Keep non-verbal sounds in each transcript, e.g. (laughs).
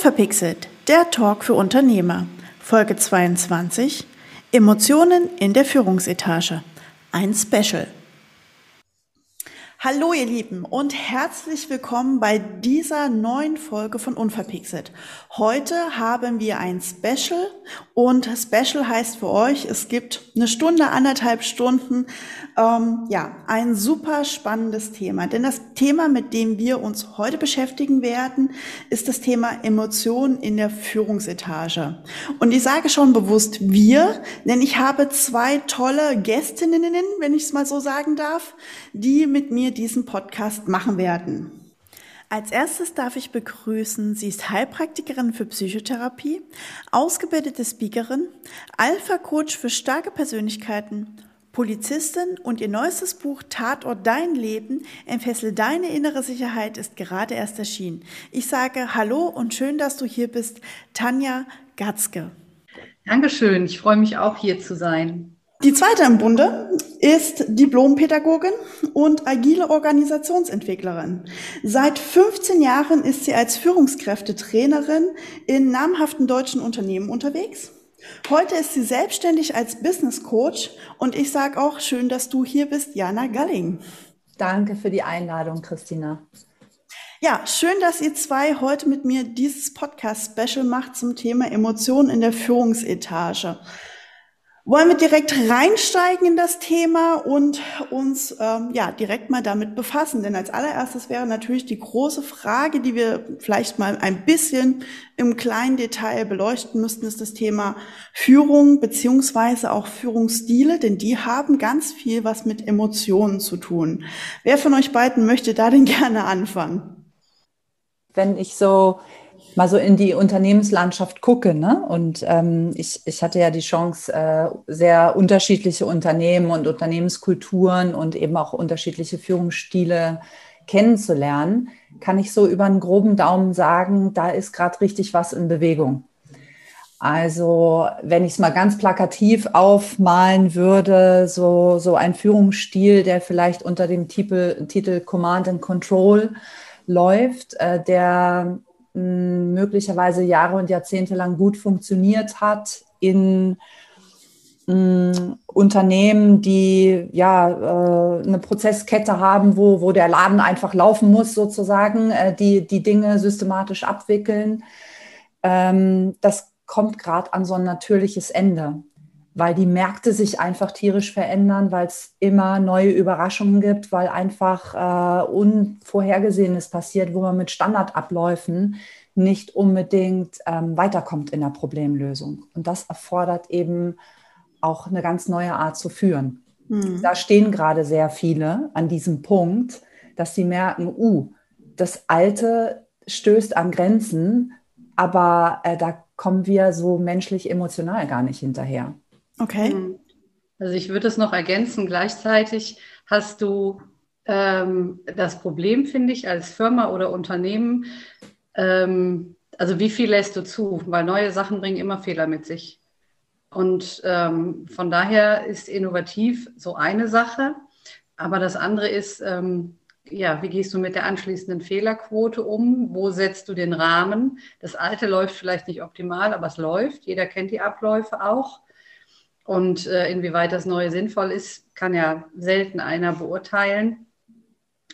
Unverpixelt, der Talk für Unternehmer. Folge 22. Emotionen in der Führungsetage. Ein Special. Hallo ihr Lieben und herzlich willkommen bei dieser neuen Folge von Unverpixelt. Heute haben wir ein Special und Special heißt für euch, es gibt eine Stunde, anderthalb Stunden, ähm, ja, ein super spannendes Thema. Denn das Thema, mit dem wir uns heute beschäftigen werden, ist das Thema Emotionen in der Führungsetage. Und ich sage schon bewusst wir, denn ich habe zwei tolle Gästinnen, wenn ich es mal so sagen darf, die mit mir diesen Podcast machen werden. Als erstes darf ich begrüßen, sie ist Heilpraktikerin für Psychotherapie, ausgebildete Speakerin, Alpha-Coach für starke Persönlichkeiten, Polizistin und ihr neuestes Buch Tatort Dein Leben, entfessel deine innere Sicherheit ist gerade erst erschienen. Ich sage Hallo und schön, dass du hier bist, Tanja Gatzke. Dankeschön, ich freue mich auch hier zu sein. Die zweite im Bunde ist Diplompädagogin und agile Organisationsentwicklerin. Seit 15 Jahren ist sie als Führungskräftetrainerin in namhaften deutschen Unternehmen unterwegs. Heute ist sie selbstständig als Business Coach und ich sage auch schön, dass du hier bist, Jana Galling. Danke für die Einladung, Christina. Ja, schön, dass ihr zwei heute mit mir dieses Podcast-Special macht zum Thema Emotionen in der Führungsetage. Wollen wir direkt reinsteigen in das Thema und uns ähm, ja direkt mal damit befassen? Denn als allererstes wäre natürlich die große Frage, die wir vielleicht mal ein bisschen im kleinen Detail beleuchten müssten, ist das Thema Führung beziehungsweise auch Führungsstile, denn die haben ganz viel was mit Emotionen zu tun. Wer von euch beiden möchte da denn (laughs) gerne anfangen? Wenn ich so mal so in die Unternehmenslandschaft gucke. Ne? Und ähm, ich, ich hatte ja die Chance, äh, sehr unterschiedliche Unternehmen und Unternehmenskulturen und eben auch unterschiedliche Führungsstile kennenzulernen, kann ich so über einen groben Daumen sagen, da ist gerade richtig was in Bewegung. Also wenn ich es mal ganz plakativ aufmalen würde, so, so ein Führungsstil, der vielleicht unter dem Titel, Titel Command and Control läuft, äh, der möglicherweise Jahre und Jahrzehnte lang gut funktioniert hat in Unternehmen, die ja äh, eine Prozesskette haben, wo, wo der Laden einfach laufen muss, sozusagen, äh, die die Dinge systematisch abwickeln. Ähm, das kommt gerade an so ein natürliches Ende, weil die Märkte sich einfach tierisch verändern, weil es immer neue Überraschungen gibt, weil einfach äh, Unvorhergesehenes passiert, wo man mit Standardabläufen nicht unbedingt ähm, weiterkommt in der Problemlösung. Und das erfordert eben auch eine ganz neue Art zu führen. Mhm. Da stehen gerade sehr viele an diesem Punkt, dass sie merken, uh, das Alte stößt an Grenzen, aber äh, da kommen wir so menschlich emotional gar nicht hinterher. Okay. Hm. Also ich würde es noch ergänzen, gleichzeitig hast du ähm, das Problem, finde ich, als Firma oder Unternehmen, ähm, also wie viel lässt du zu? Weil neue Sachen bringen immer Fehler mit sich. Und ähm, von daher ist innovativ so eine Sache. Aber das andere ist, ähm, ja, wie gehst du mit der anschließenden Fehlerquote um? Wo setzt du den Rahmen? Das alte läuft vielleicht nicht optimal, aber es läuft. Jeder kennt die Abläufe auch. Und äh, inwieweit das Neue sinnvoll ist, kann ja selten einer beurteilen.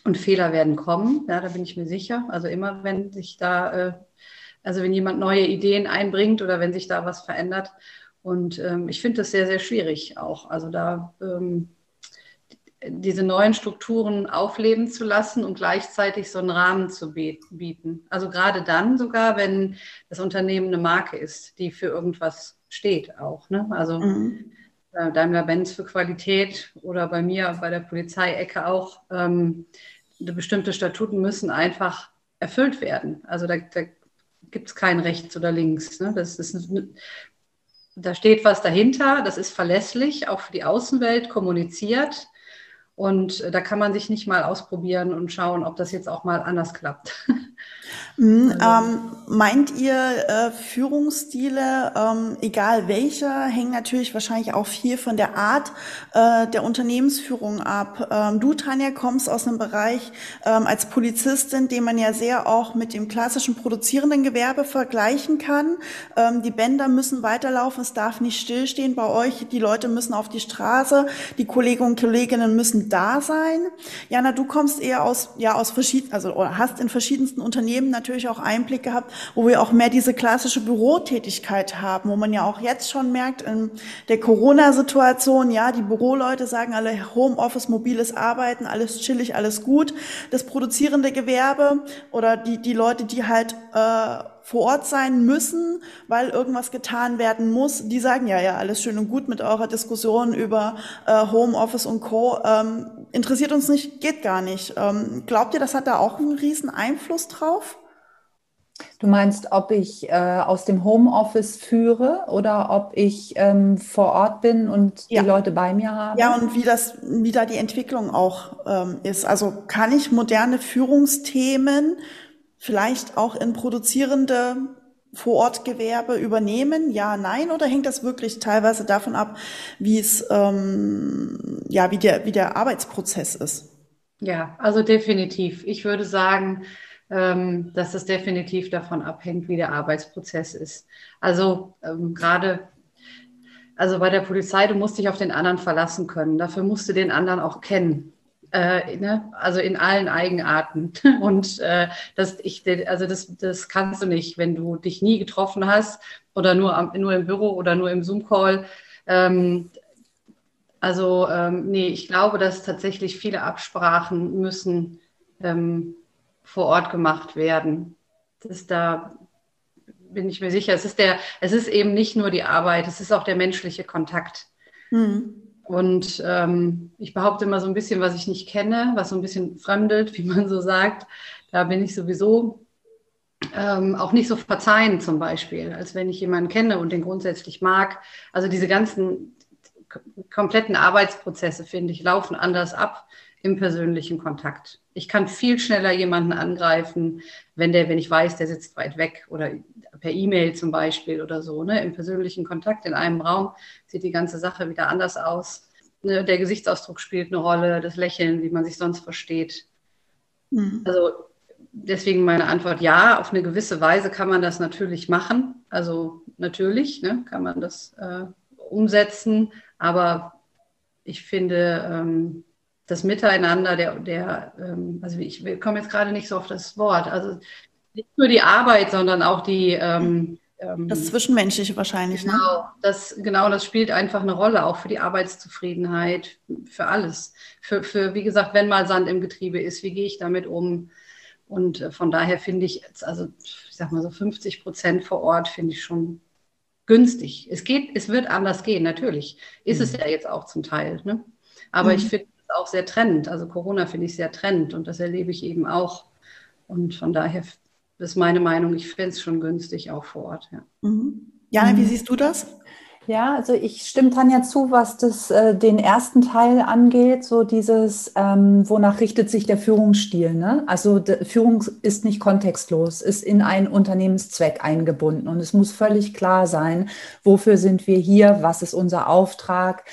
Und Fehler werden kommen, ja, da bin ich mir sicher. Also immer, wenn sich da, äh, also wenn jemand neue Ideen einbringt oder wenn sich da was verändert. Und ähm, ich finde das sehr, sehr schwierig auch. Also da ähm, diese neuen Strukturen aufleben zu lassen und gleichzeitig so einen Rahmen zu bieten. Also gerade dann sogar, wenn das Unternehmen eine Marke ist, die für irgendwas steht auch. Ne? Also mhm. Äh, Daimler-Benz für Qualität oder bei mir bei der Polizeiecke auch. Ähm, bestimmte Statuten müssen einfach erfüllt werden. Also da, da gibt es kein rechts oder links. Ne? Das ist, da steht was dahinter, das ist verlässlich, auch für die Außenwelt kommuniziert. Und da kann man sich nicht mal ausprobieren und schauen, ob das jetzt auch mal anders klappt. (laughs) Mhm, ähm, meint ihr äh, Führungsstile, ähm, egal welcher, hängen natürlich wahrscheinlich auch viel von der Art äh, der Unternehmensführung ab. Ähm, du, Tanja, kommst aus einem Bereich ähm, als Polizistin, den man ja sehr auch mit dem klassischen produzierenden Gewerbe vergleichen kann. Ähm, die Bänder müssen weiterlaufen, es darf nicht stillstehen bei euch. Die Leute müssen auf die Straße, die Kolleginnen und Kolleginnen müssen da sein. Jana, du kommst eher aus, ja, aus verschiedenen, also oder hast in verschiedensten Unternehmen natürlich natürlich auch Einblick gehabt, wo wir auch mehr diese klassische Bürotätigkeit haben, wo man ja auch jetzt schon merkt, in der Corona-Situation, ja, die Büroleute sagen alle Homeoffice, mobiles Arbeiten, alles chillig, alles gut. Das produzierende Gewerbe oder die, die Leute, die halt äh, vor Ort sein müssen, weil irgendwas getan werden muss, die sagen ja, ja, alles schön und gut mit eurer Diskussion über äh, Homeoffice und Co. Ähm, interessiert uns nicht, geht gar nicht. Ähm, glaubt ihr, das hat da auch einen riesen Einfluss drauf? Du meinst, ob ich äh, aus dem Homeoffice führe oder ob ich ähm, vor Ort bin und ja. die Leute bei mir habe? Ja, und wie das, wie da die Entwicklung auch ähm, ist. Also kann ich moderne Führungsthemen vielleicht auch in produzierende Vorortgewerbe übernehmen? Ja, nein? Oder hängt das wirklich teilweise davon ab, wie es, ähm, ja, wie der, wie der Arbeitsprozess ist? Ja, also definitiv. Ich würde sagen, ähm, dass es definitiv davon abhängt, wie der Arbeitsprozess ist. Also ähm, gerade also bei der Polizei, du musst dich auf den anderen verlassen können. Dafür musst du den anderen auch kennen. Äh, ne? Also in allen Eigenarten. (laughs) Und äh, das, ich, also das, das kannst du nicht, wenn du dich nie getroffen hast oder nur, am, nur im Büro oder nur im Zoom-Call. Ähm, also ähm, nee, ich glaube, dass tatsächlich viele Absprachen müssen ähm, vor Ort gemacht werden. Das da bin ich mir sicher. Es ist der, es ist eben nicht nur die Arbeit, es ist auch der menschliche Kontakt. Mhm. Und ähm, ich behaupte immer so ein bisschen, was ich nicht kenne, was so ein bisschen fremdelt, (laughs) wie man so sagt. Da bin ich sowieso ähm, auch nicht so verzeihend zum Beispiel, als wenn ich jemanden kenne und den grundsätzlich mag. Also diese ganzen kompletten Arbeitsprozesse, finde ich, laufen anders ab im persönlichen Kontakt. Ich kann viel schneller jemanden angreifen, wenn der, wenn ich weiß, der sitzt weit weg oder per E-Mail zum Beispiel oder so. Ne? Im persönlichen Kontakt in einem Raum sieht die ganze Sache wieder anders aus. Ne? Der Gesichtsausdruck spielt eine Rolle, das Lächeln, wie man sich sonst versteht. Mhm. Also deswegen meine Antwort ja, auf eine gewisse Weise kann man das natürlich machen. Also natürlich ne, kann man das äh, umsetzen, aber ich finde, ähm, das Miteinander, der, der ähm, also ich komme jetzt gerade nicht so auf das Wort, also nicht nur die Arbeit, sondern auch die ähm, ähm das Zwischenmenschliche wahrscheinlich. Ne? Genau, ne? das, genau, das spielt einfach eine Rolle, auch für die Arbeitszufriedenheit, für alles. Für, für, wie gesagt, wenn mal Sand im Getriebe ist, wie gehe ich damit um? Und äh, von daher finde ich, also ich sag mal so 50 Prozent vor Ort finde ich schon günstig. Es geht, es wird anders gehen, natürlich. Ist mhm. es ja jetzt auch zum Teil. Ne? Aber mhm. ich finde auch sehr trennend. Also Corona finde ich sehr trennend und das erlebe ich eben auch. Und von daher ist meine Meinung, ich finde es schon günstig auch vor Ort. Ja. Mhm. Jana, wie mhm. siehst du das? Ja, also ich stimme Tanja zu, was das, äh, den ersten Teil angeht, so dieses, ähm, wonach richtet sich der Führungsstil. Ne? Also Führung ist nicht kontextlos, ist in einen Unternehmenszweck eingebunden und es muss völlig klar sein, wofür sind wir hier, was ist unser Auftrag,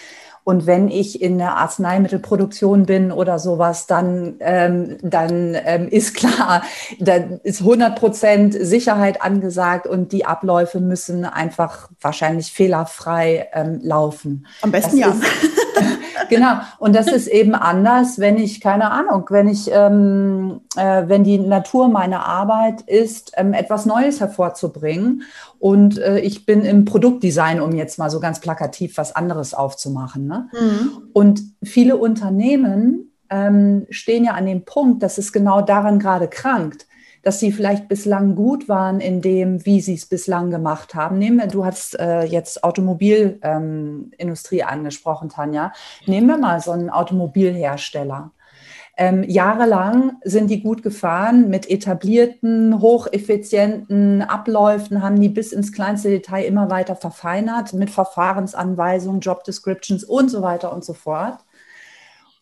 und wenn ich in der Arzneimittelproduktion bin oder sowas, dann, ähm, dann ähm, ist klar, (laughs) dann ist 100 Prozent Sicherheit angesagt und die Abläufe müssen einfach wahrscheinlich fehlerfrei ähm, laufen. Am besten das ja. Ist, (laughs) genau. Und das ist eben anders, wenn ich, keine Ahnung, wenn ich, ähm, äh, wenn die Natur meiner Arbeit ist, ähm, etwas Neues hervorzubringen. Und äh, ich bin im Produktdesign, um jetzt mal so ganz plakativ was anderes aufzumachen. Ne? Mhm. Und viele Unternehmen ähm, stehen ja an dem Punkt, dass es genau daran gerade krankt dass sie vielleicht bislang gut waren in dem, wie sie es bislang gemacht haben. Nehmen wir, du hast äh, jetzt Automobilindustrie ähm, angesprochen, Tanja. Nehmen wir mal so einen Automobilhersteller. Ähm, jahrelang sind die gut gefahren mit etablierten, hocheffizienten Abläufen, haben die bis ins kleinste Detail immer weiter verfeinert mit Verfahrensanweisungen, Job Descriptions und so weiter und so fort.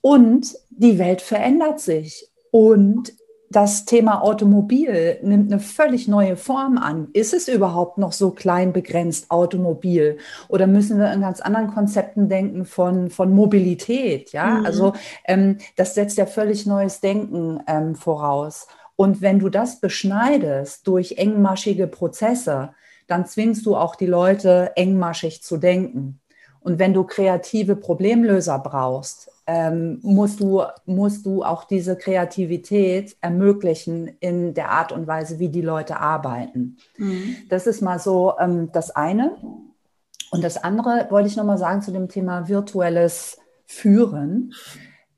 Und die Welt verändert sich. Und das Thema Automobil nimmt eine völlig neue Form an. Ist es überhaupt noch so klein begrenzt Automobil? Oder müssen wir in ganz anderen Konzepten denken von, von Mobilität? Ja, mhm. also ähm, das setzt ja völlig neues Denken ähm, voraus. Und wenn du das beschneidest durch engmaschige Prozesse, dann zwingst du auch die Leute engmaschig zu denken. Und wenn du kreative Problemlöser brauchst, ähm, musst, du, musst du auch diese Kreativität ermöglichen in der Art und Weise, wie die Leute arbeiten. Mhm. Das ist mal so ähm, das eine. Und das andere wollte ich nochmal sagen zu dem Thema virtuelles Führen.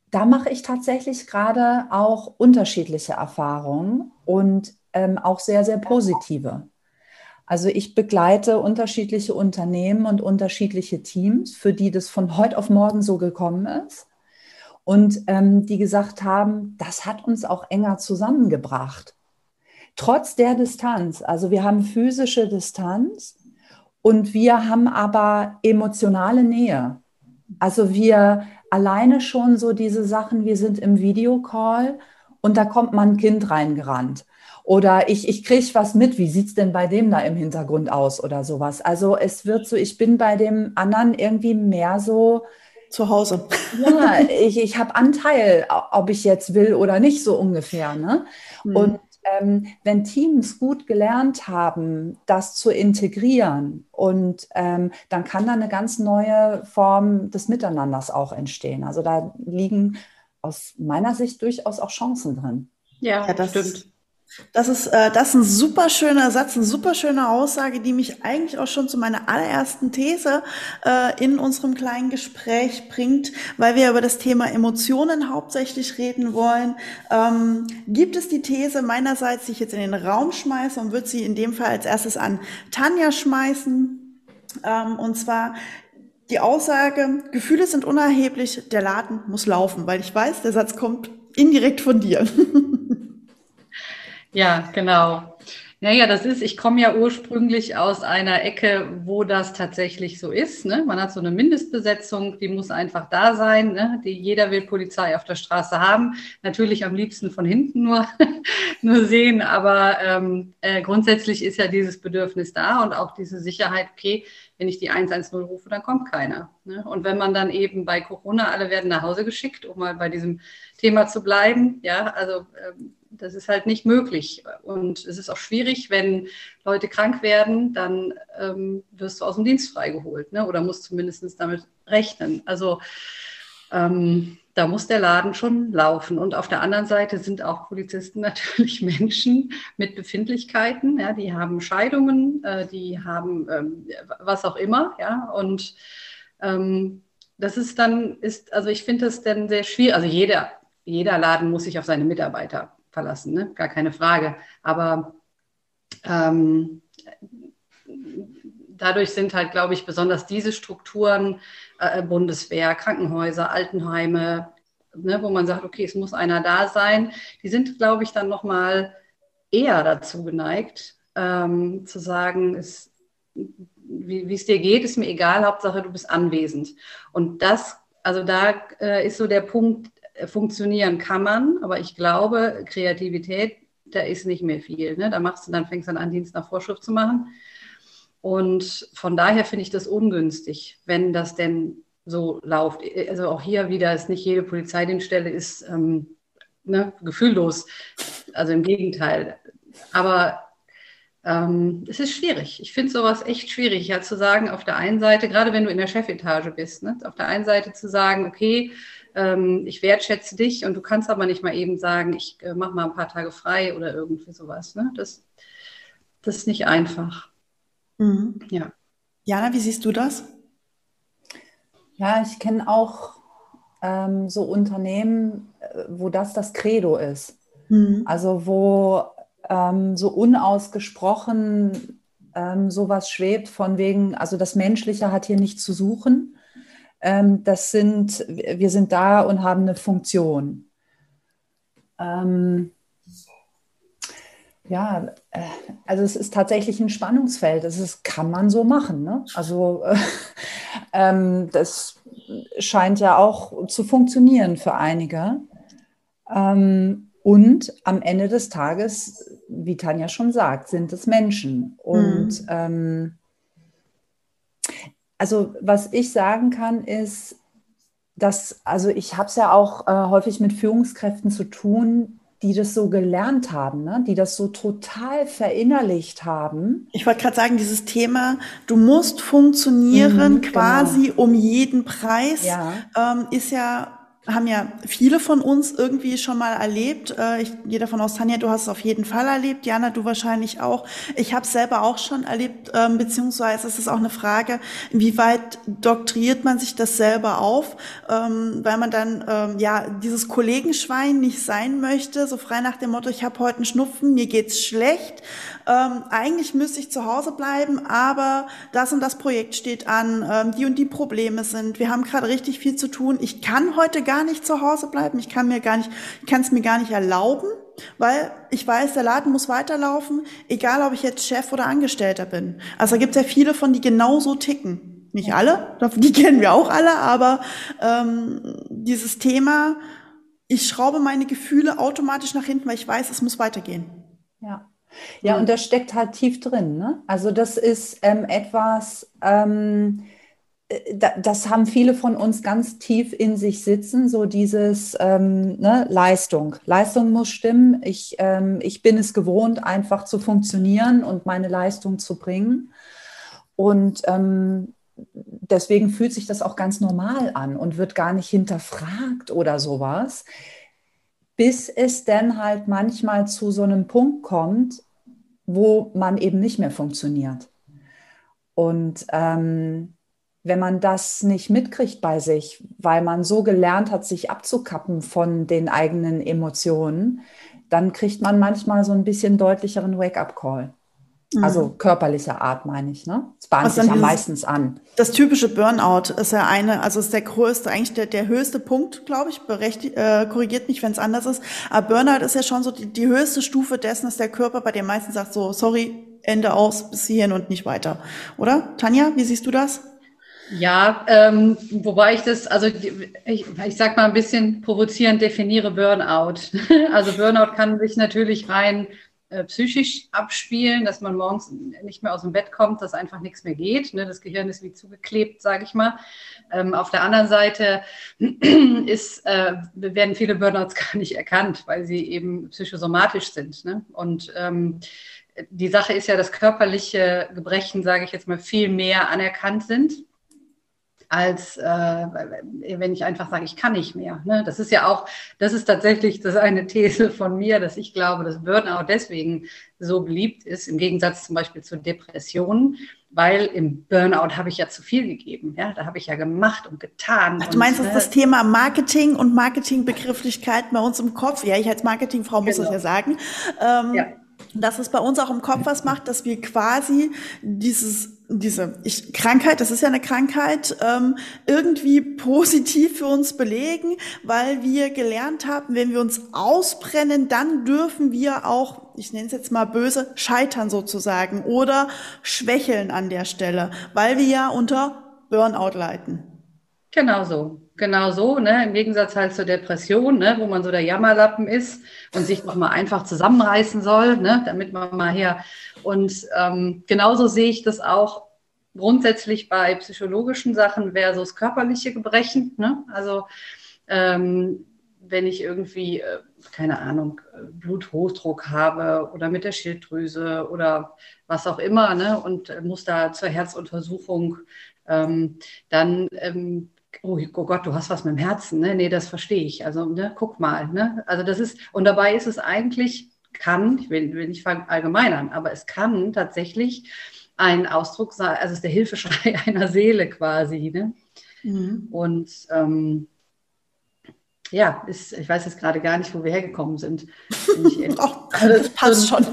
Da mache ich tatsächlich gerade auch unterschiedliche Erfahrungen und ähm, auch sehr, sehr positive. Also ich begleite unterschiedliche Unternehmen und unterschiedliche Teams, für die das von heute auf morgen so gekommen ist und ähm, die gesagt haben, das hat uns auch enger zusammengebracht. Trotz der Distanz, also wir haben physische Distanz und wir haben aber emotionale Nähe. Also wir alleine schon so diese Sachen, wir sind im Videocall und da kommt mal ein Kind reingerannt. Oder ich, ich kriege was mit, wie sieht es denn bei dem da im Hintergrund aus oder sowas. Also es wird so, ich bin bei dem anderen irgendwie mehr so, zu Hause. Ja, ich, ich habe Anteil, ob ich jetzt will oder nicht, so ungefähr. Ne? Mhm. Und ähm, wenn Teams gut gelernt haben, das zu integrieren, und ähm, dann kann da eine ganz neue Form des Miteinanders auch entstehen. Also da liegen aus meiner Sicht durchaus auch Chancen drin. Ja, ja das stimmt. Das ist, äh, das ist ein super schöner Satz, eine super schöne Aussage, die mich eigentlich auch schon zu meiner allerersten These äh, in unserem kleinen Gespräch bringt, weil wir über das Thema Emotionen hauptsächlich reden wollen. Ähm, gibt es die These meinerseits, die ich jetzt in den Raum schmeiße und würde sie in dem Fall als erstes an Tanja schmeißen? Ähm, und zwar die Aussage, Gefühle sind unerheblich, der Laden muss laufen, weil ich weiß, der Satz kommt indirekt von dir. (laughs) Ja, genau. Naja, das ist, ich komme ja ursprünglich aus einer Ecke, wo das tatsächlich so ist. Ne? Man hat so eine Mindestbesetzung, die muss einfach da sein. Ne? Die, jeder will Polizei auf der Straße haben. Natürlich am liebsten von hinten nur, (laughs) nur sehen, aber ähm, äh, grundsätzlich ist ja dieses Bedürfnis da und auch diese Sicherheit, okay, wenn ich die 110 rufe, dann kommt keiner. Ne? Und wenn man dann eben bei Corona, alle werden nach Hause geschickt, um mal bei diesem Thema zu bleiben, ja, also ähm, das ist halt nicht möglich. Und es ist auch schwierig, wenn Leute krank werden, dann ähm, wirst du aus dem Dienst freigeholt ne? oder musst zumindest damit rechnen. Also ähm, da muss der Laden schon laufen. Und auf der anderen Seite sind auch Polizisten (laughs) natürlich Menschen mit Befindlichkeiten. Ja, die haben Scheidungen, äh, die haben ähm, was auch immer. Ja, und ähm, das ist dann, ist, also ich finde das dann sehr schwierig. Also jeder, jeder Laden muss sich auf seine Mitarbeiter verlassen, ne? gar keine Frage. Aber ähm, dadurch sind halt, glaube ich, besonders diese Strukturen, äh, Bundeswehr, Krankenhäuser, Altenheime, ne, wo man sagt, okay, es muss einer da sein, die sind, glaube ich, dann nochmal eher dazu geneigt, ähm, zu sagen, es, wie es dir geht, ist mir egal, Hauptsache du bist anwesend. Und das, also da äh, ist so der Punkt, funktionieren kann man, aber ich glaube, Kreativität, da ist nicht mehr viel. Ne? Da machst du dann, fängst dann an, Dienst nach Vorschrift zu machen. Und von daher finde ich das ungünstig, wenn das denn so läuft. Also auch hier wieder ist nicht jede Polizeidienststelle ist ähm, ne, gefühllos. Also im Gegenteil. Aber ähm, es ist schwierig. Ich finde sowas echt schwierig, ja zu sagen, auf der einen Seite, gerade wenn du in der Chefetage bist, ne, auf der einen Seite zu sagen, okay, ähm, ich wertschätze dich und du kannst aber nicht mal eben sagen, ich äh, mache mal ein paar Tage frei oder irgendwie sowas. Ne? Das, das ist nicht einfach. Mhm. Ja. Jana, wie siehst du das? Ja, ich kenne auch ähm, so Unternehmen, äh, wo das das Credo ist. Mhm. Also wo ähm, so unausgesprochen ähm, sowas schwebt von wegen, also das Menschliche hat hier nichts zu suchen. Ähm, das sind, wir sind da und haben eine Funktion. Ähm, ja, äh, also es ist tatsächlich ein Spannungsfeld. Das ist, kann man so machen. Ne? Also äh, (laughs) ähm, das scheint ja auch zu funktionieren für einige. Ähm, Und am Ende des Tages, wie Tanja schon sagt, sind es Menschen. Und mhm. Also was ich sagen kann, ist, dass, also ich habe es ja auch äh, häufig mit Führungskräften zu tun, die das so gelernt haben, ne? die das so total verinnerlicht haben. Ich wollte gerade sagen, dieses Thema, du musst funktionieren mhm, quasi genau. um jeden Preis, ja. ähm, ist ja haben ja viele von uns irgendwie schon mal erlebt. Äh, ich gehe davon aus, Tanja, du hast es auf jeden Fall erlebt. Jana, du wahrscheinlich auch. Ich habe es selber auch schon erlebt, ähm, beziehungsweise es ist auch eine Frage, inwieweit doktriert man sich das selber auf, ähm, weil man dann ähm, ja dieses Kollegenschwein nicht sein möchte, so frei nach dem Motto, ich habe heute einen Schnupfen, mir geht's schlecht. Ähm, eigentlich müsste ich zu Hause bleiben, aber das und das Projekt steht an, ähm, die und die Probleme sind. Wir haben gerade richtig viel zu tun. Ich kann heute gar nicht zu Hause bleiben. Ich kann mir gar nicht, ich kann es mir gar nicht erlauben, weil ich weiß, der Laden muss weiterlaufen, egal ob ich jetzt Chef oder Angestellter bin. Also da gibt es ja viele von, die genauso ticken. Nicht alle, die (laughs) kennen wir auch alle, aber ähm, dieses Thema, ich schraube meine Gefühle automatisch nach hinten, weil ich weiß, es muss weitergehen. Ja. Ja, und das steckt halt tief drin. Ne? Also das ist ähm, etwas, ähm, äh, das haben viele von uns ganz tief in sich sitzen, so dieses ähm, ne, Leistung. Leistung muss stimmen. Ich, ähm, ich bin es gewohnt, einfach zu funktionieren und meine Leistung zu bringen. Und ähm, deswegen fühlt sich das auch ganz normal an und wird gar nicht hinterfragt oder sowas bis es dann halt manchmal zu so einem Punkt kommt, wo man eben nicht mehr funktioniert. Und ähm, wenn man das nicht mitkriegt bei sich, weil man so gelernt hat, sich abzukappen von den eigenen Emotionen, dann kriegt man manchmal so ein bisschen deutlicheren Wake-up-Call. Also mhm. körperlicher Art meine ich, ne? Das bahnt sich ja meistens an. Das typische Burnout ist ja eine, also ist der größte, eigentlich der, der höchste Punkt, glaube ich, berechtigt, äh, korrigiert mich, wenn es anders ist. Aber Burnout ist ja schon so die, die höchste Stufe dessen, dass der Körper bei den meisten sagt, so, sorry, Ende aus, bis hierhin und nicht weiter. Oder? Tanja, wie siehst du das? Ja, ähm, wobei ich das, also ich, ich sag mal ein bisschen provozierend definiere Burnout. (laughs) Also Burnout kann sich natürlich rein äh, psychisch abspielen, dass man morgens nicht mehr aus dem Bett kommt, dass einfach nichts mehr geht. Ne? Das Gehirn ist wie zugeklebt, sage ich mal. Ähm, auf der anderen Seite (clears throat) ist, äh, werden viele Burnouts (laughs) gar nicht erkannt, weil sie eben psychosomatisch sind. Ne? Und ähm, die Sache ist ja, dass körperliche Gebrechen, sage ich jetzt mal, viel mehr anerkannt sind als äh, wenn ich einfach sage, ich kann nicht mehr. Ne? Das ist ja auch, das ist tatsächlich das eine (laughs) These von mir, dass ich glaube, dass Burnout deswegen so beliebt ist, im Gegensatz zum Beispiel zu Depressionen, weil im Burnout habe ich ja zu viel gegeben. Ja, da habe ich ja gemacht und getan. Ach, du meinst, und, das, das Thema Marketing und Marketingbegrifflichkeiten bei uns im Kopf? Ja, ich als Marketingfrau muss genau. das ja sagen. Ähm, ja dass es bei uns auch im Kopf was macht, dass wir quasi dieses, diese ich, Krankheit, das ist ja eine Krankheit, ähm, irgendwie positiv für uns belegen, weil wir gelernt haben, wenn wir uns ausbrennen, dann dürfen wir auch, ich nenne es jetzt mal böse, scheitern sozusagen oder schwächeln an der Stelle, weil wir ja unter Burnout leiden. Genau so, genau so, ne? Im Gegensatz halt zur Depression, ne? wo man so der Jammerlappen ist und sich noch mal einfach zusammenreißen soll, ne? damit man mal her. Und ähm, genauso sehe ich das auch grundsätzlich bei psychologischen Sachen versus körperliche Gebrechen. Ne? Also ähm, wenn ich irgendwie, äh, keine Ahnung, Bluthochdruck habe oder mit der Schilddrüse oder was auch immer, ne? und muss da zur Herzuntersuchung, ähm, dann ähm, oh, oh Gott, du hast was mit dem Herzen, ne? Nee, das verstehe ich. Also, ne, guck mal, ne? Also das ist, und dabei ist es eigentlich, kann, ich will, will nicht verallgemeinern, aber es kann tatsächlich ein Ausdruck sein, also es ist der Hilfeschrei (laughs) einer Seele quasi, ne? Mhm. Und ähm, ja, ist, ich weiß jetzt gerade gar nicht, wo wir hergekommen sind. oh, (laughs) das passt (laughs) schon.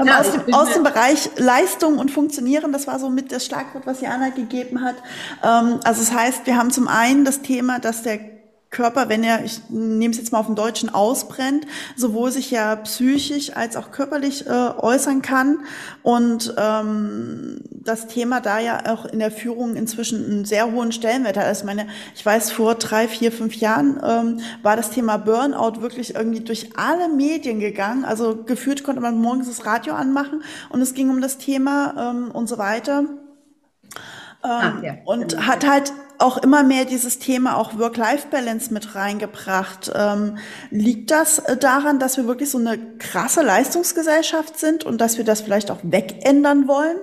Ähm, ja, aus, dem, aus dem Bereich Leistung und Funktionieren, das war so mit das Schlagwort, was Jana gegeben hat. Ähm, also das heißt, wir haben zum einen das Thema, dass der Körper, wenn er, ich nehme es jetzt mal auf den Deutschen, ausbrennt, sowohl sich ja psychisch als auch körperlich äh, äußern kann. Und ähm, das Thema da ja auch in der Führung inzwischen einen sehr hohen Stellenwert hat. Also ich meine, ich weiß, vor drei, vier, fünf Jahren ähm, war das Thema Burnout wirklich irgendwie durch alle Medien gegangen. Also gefühlt konnte man morgens das Radio anmachen und es ging um das Thema ähm, und so weiter. Ähm, ja, und genau. hat halt auch immer mehr dieses Thema auch Work-Life-Balance mit reingebracht. Ähm, liegt das äh, daran, dass wir wirklich so eine krasse Leistungsgesellschaft sind und dass wir das vielleicht auch wegändern wollen?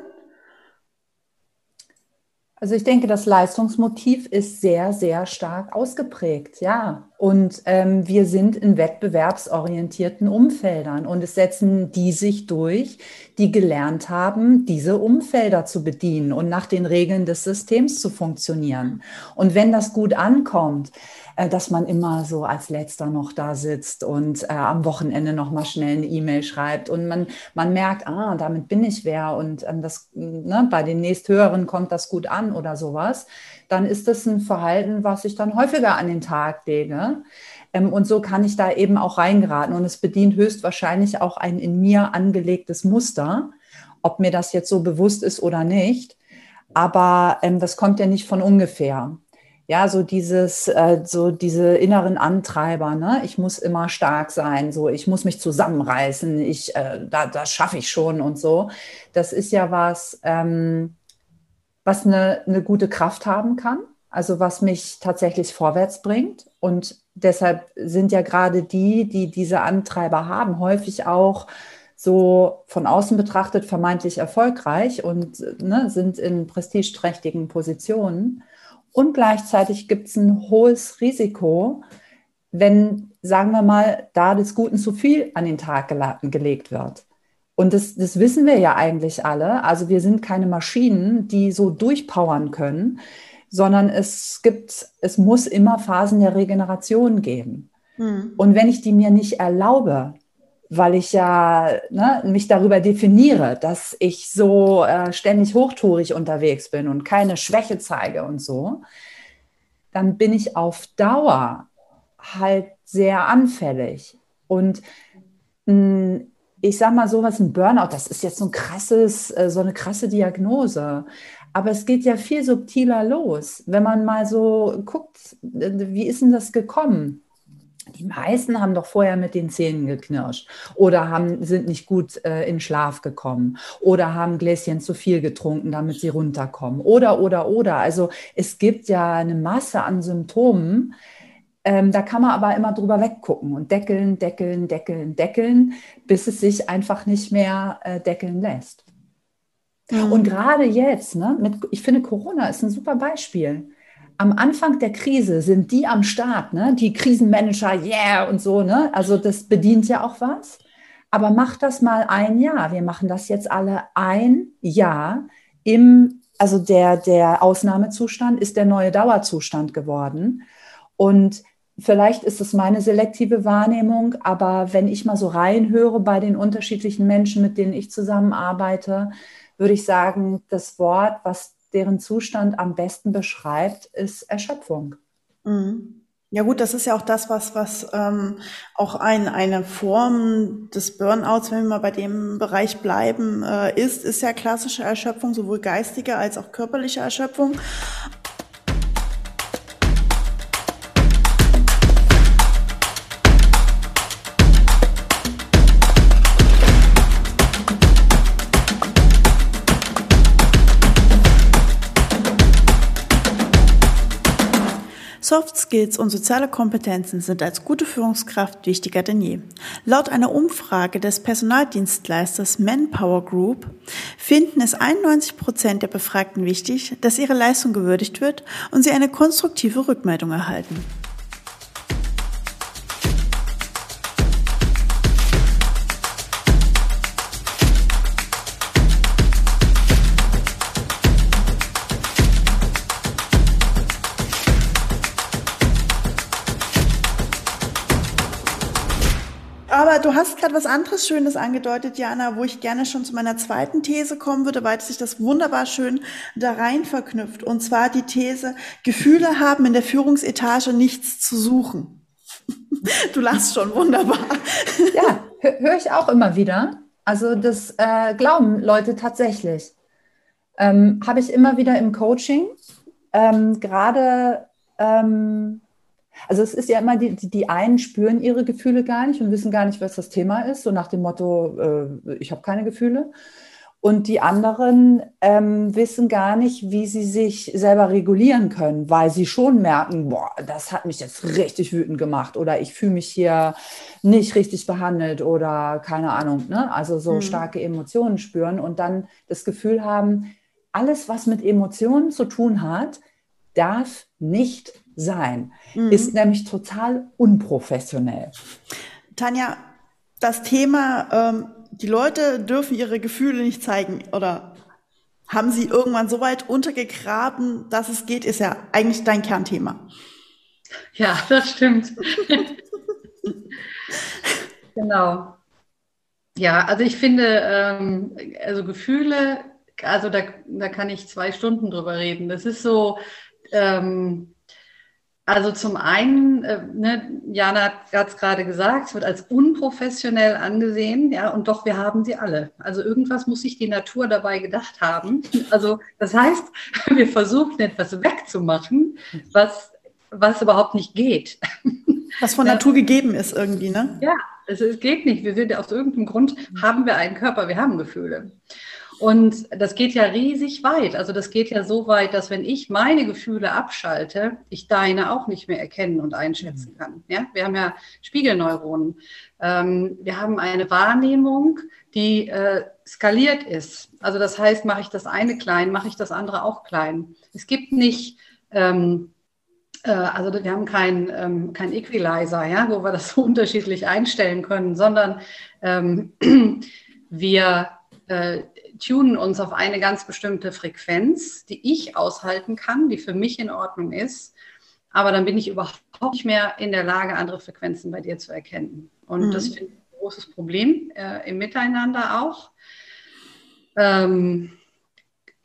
Also ich denke, das Leistungsmotiv ist sehr, sehr stark ausgeprägt, ja. Und ähm, wir sind in wettbewerbsorientierten Umfeldern und es setzen die sich durch, die gelernt haben, diese Umfelder zu bedienen und nach den Regeln des Systems zu funktionieren. Und wenn das gut ankommt, äh, dass man immer so als Letzter noch da sitzt und äh, am Wochenende noch mal schnell eine E-Mail schreibt und man, man merkt, ah, damit bin ich wer und ähm, das, ne, bei den nächsthöheren kommt das gut an oder sowas, dann ist das ein Verhalten, was ich dann häufiger an den Tag lege. Ähm, und so kann ich da eben auch reingeraten. Und es bedient höchstwahrscheinlich auch ein in mir angelegtes Muster, ob mir das jetzt so bewusst ist oder nicht. Aber ähm, das kommt ja nicht von ungefähr ja, so dieses, äh, so diese inneren Antreiber, ne? Ich muss immer stark sein, so ich muss mich zusammenreißen, ich, äh, da, das schaffe ich schon und so. Das ist ja was, ähm, was eine, eine gute Kraft haben kann, also was mich tatsächlich vorwärts bringt. Und deshalb sind ja gerade die, die diese Antreiber haben, häufig auch so von außen betrachtet vermeintlich erfolgreich und ne, sind in prestigeträchtigen Positionen. Und gleichzeitig gibt es ein hohes Risiko, wenn, sagen wir mal, da des Guten zu viel an den Tag gelegt wird. Und das, das wissen wir ja eigentlich alle. Also wir sind keine Maschinen, die so durchpowern können, sondern es gibt, es muss immer Phasen der Regeneration geben. Mhm. Und wenn ich die mir nicht erlaube, weil ich ja ne, mich darüber definiere, dass ich so äh, ständig hochtourig unterwegs bin und keine Schwäche zeige und so, dann bin ich auf Dauer halt sehr anfällig. Und mh, hm, ich sage mal sowas, ein Burnout, das ist jetzt so ein krasses, äh, so eine krasse Diagnose. Aber es geht ja viel subtiler los. Wenn man mal so guckt, äh, wie ist denn das gekommen? Die meisten haben doch vorher mit den Zähnen geknirscht oder haben, sind nicht gut äh, in Schlaf gekommen oder haben Gläschen zu viel getrunken, damit sie runterkommen. Oder, oder, oder. Also es gibt ja eine Masse an Symptomen. Ähm, da kann man aber immer drüber weggucken und deckeln, deckeln, deckeln, deckeln, bis es sich einfach nicht mehr äh, deckeln lässt. Mhm. Und gerade jetzt, ne, mit, ich finde, Corona ist ein super Beispiel am Anfang der Krise sind die am Start, ne? die Krisenmanager, yeah und so. Ne? Also das bedient ja auch was. Aber mach das mal ein Jahr. Wir machen das jetzt alle ein Jahr im, also der, der Ausnahmezustand ist der neue Dauerzustand geworden. Und vielleicht ist es meine selektive Wahrnehmung, aber wenn ich mal so reinhöre bei den unterschiedlichen Menschen, mit denen ich zusammenarbeite, würde ich sagen, das Wort, was deren Zustand am besten beschreibt, ist Erschöpfung. Mhm. Ja gut, das ist ja auch das, was, was ähm, auch ein, eine Form des Burnouts, wenn wir mal bei dem Bereich bleiben, äh, ist, ist ja klassische Erschöpfung, sowohl geistige als auch körperliche Erschöpfung. Soft Skills und soziale Kompetenzen sind als gute Führungskraft wichtiger denn je. Laut einer Umfrage des Personaldienstleisters Manpower Group finden es 91 Prozent der Befragten wichtig, dass ihre Leistung gewürdigt wird und sie eine konstruktive Rückmeldung erhalten. Hast gerade was anderes Schönes angedeutet, Jana, wo ich gerne schon zu meiner zweiten These kommen würde, weil sich das wunderbar schön da rein verknüpft. Und zwar die These, Gefühle haben in der Führungsetage nichts zu suchen. (laughs) Du lachst schon wunderbar. Ja, höre ich auch immer wieder. Also das äh, glauben Leute tatsächlich. Ähm, Habe ich immer wieder im Coaching. Ähm, Gerade, ähm, also es ist ja immer, die, die einen spüren ihre Gefühle gar nicht und wissen gar nicht, was das Thema ist, so nach dem Motto, äh, ich habe keine Gefühle. Und die anderen ähm, wissen gar nicht, wie sie sich selber regulieren können, weil sie schon merken, boah, das hat mich jetzt richtig wütend gemacht oder ich fühle mich hier nicht richtig behandelt oder keine Ahnung, ne? also so mhm. starke Emotionen spüren und dann das Gefühl haben, alles, was mit Emotionen zu tun hat, darf nicht sein, mhm. ist nämlich total unprofessionell. Tanja, das Thema ähm die Leute dürfen ihre Gefühle nicht zeigen oder haben sie irgendwann so weit untergegraben, dass es geht, ist ja eigentlich dein Kernthema. Ja, (laughs) das stimmt. genau. Ja, also ich finde, ähm, also Gefühle, also da, da kann ich zwei Stunden drüber reden. Das ist so, ähm, also zum einen, äh, ne, Jana hat es gerade gesagt, es wird als unprofessionell angesehen, ja, und doch wir haben sie alle. Also irgendwas muss sich die Natur dabei gedacht haben. Also das heißt, (laughs) wir versuchen etwas wegzumachen, was, was überhaupt nicht geht. (laughs) Was von Natur gegeben ist irgendwie, ne? Ja, es, es geht nicht. Wir sind aus irgendeinem Grund haben wir einen Körper, wir haben Gefühle. Und das geht ja riesig weit. Also das geht ja so weit, dass wenn ich meine Gefühle abschalte, ich deine auch nicht mehr erkennen und einschätzen mhm. kann. Ja? Wir haben ja Spiegelneuronen. Ähm, wir haben eine Wahrnehmung, die äh, skaliert ist. Also das heißt, mache ich das eine klein, mache ich das andere auch klein. Es gibt nicht ähm, äh, also wir haben keinen ähm, kein Equalizer, ja, wo wir das so (laughs) unterschiedlich einstellen können, sondern ähm, (clears throat) wir äh, tunen uns auf eine ganz bestimmte Frequenz, die ich aushalten kann, die für mich in Ordnung ist. Aber dann bin ich überhaupt nicht mehr in der Lage, andere Frequenzen bei dir zu erkennen. Und mhm. das finde ich ein großes Problem äh, im Miteinander auch. Ähm,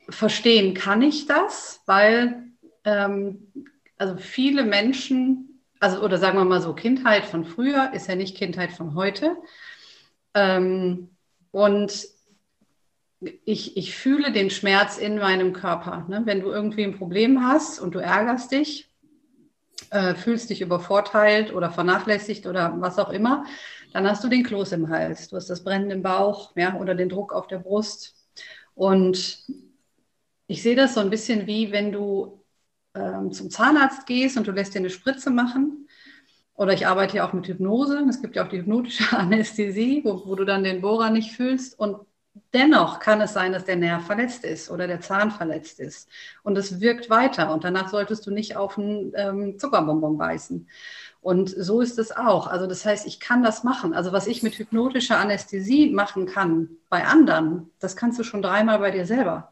verstehen kann ich das, weil ähm, also viele Menschen, also oder sagen wir mal so, Kindheit von früher ist ja nicht Kindheit von heute. Ähm, und ich, ich fühle den Schmerz in meinem Körper. Ne? Wenn du irgendwie ein Problem hast und du ärgerst dich, äh, fühlst dich übervorteilt oder vernachlässigt oder was auch immer, dann hast du den Kloß im Hals, du hast das Brennen im Bauch ja, oder den Druck auf der Brust. Und ich sehe das so ein bisschen wie, wenn du ähm, zum Zahnarzt gehst und du lässt dir eine Spritze machen. Oder ich arbeite ja auch mit Hypnose. Es gibt ja auch die hypnotische (laughs) Anästhesie, wo, wo du dann den Bohrer nicht fühlst. Und Dennoch kann es sein, dass der Nerv verletzt ist oder der Zahn verletzt ist. Und es wirkt weiter. Und danach solltest du nicht auf einen ähm, Zuckerbonbon beißen. Und so ist es auch. Also das heißt, ich kann das machen. Also was ich mit hypnotischer Anästhesie machen kann bei anderen, das kannst du schon dreimal bei dir selber.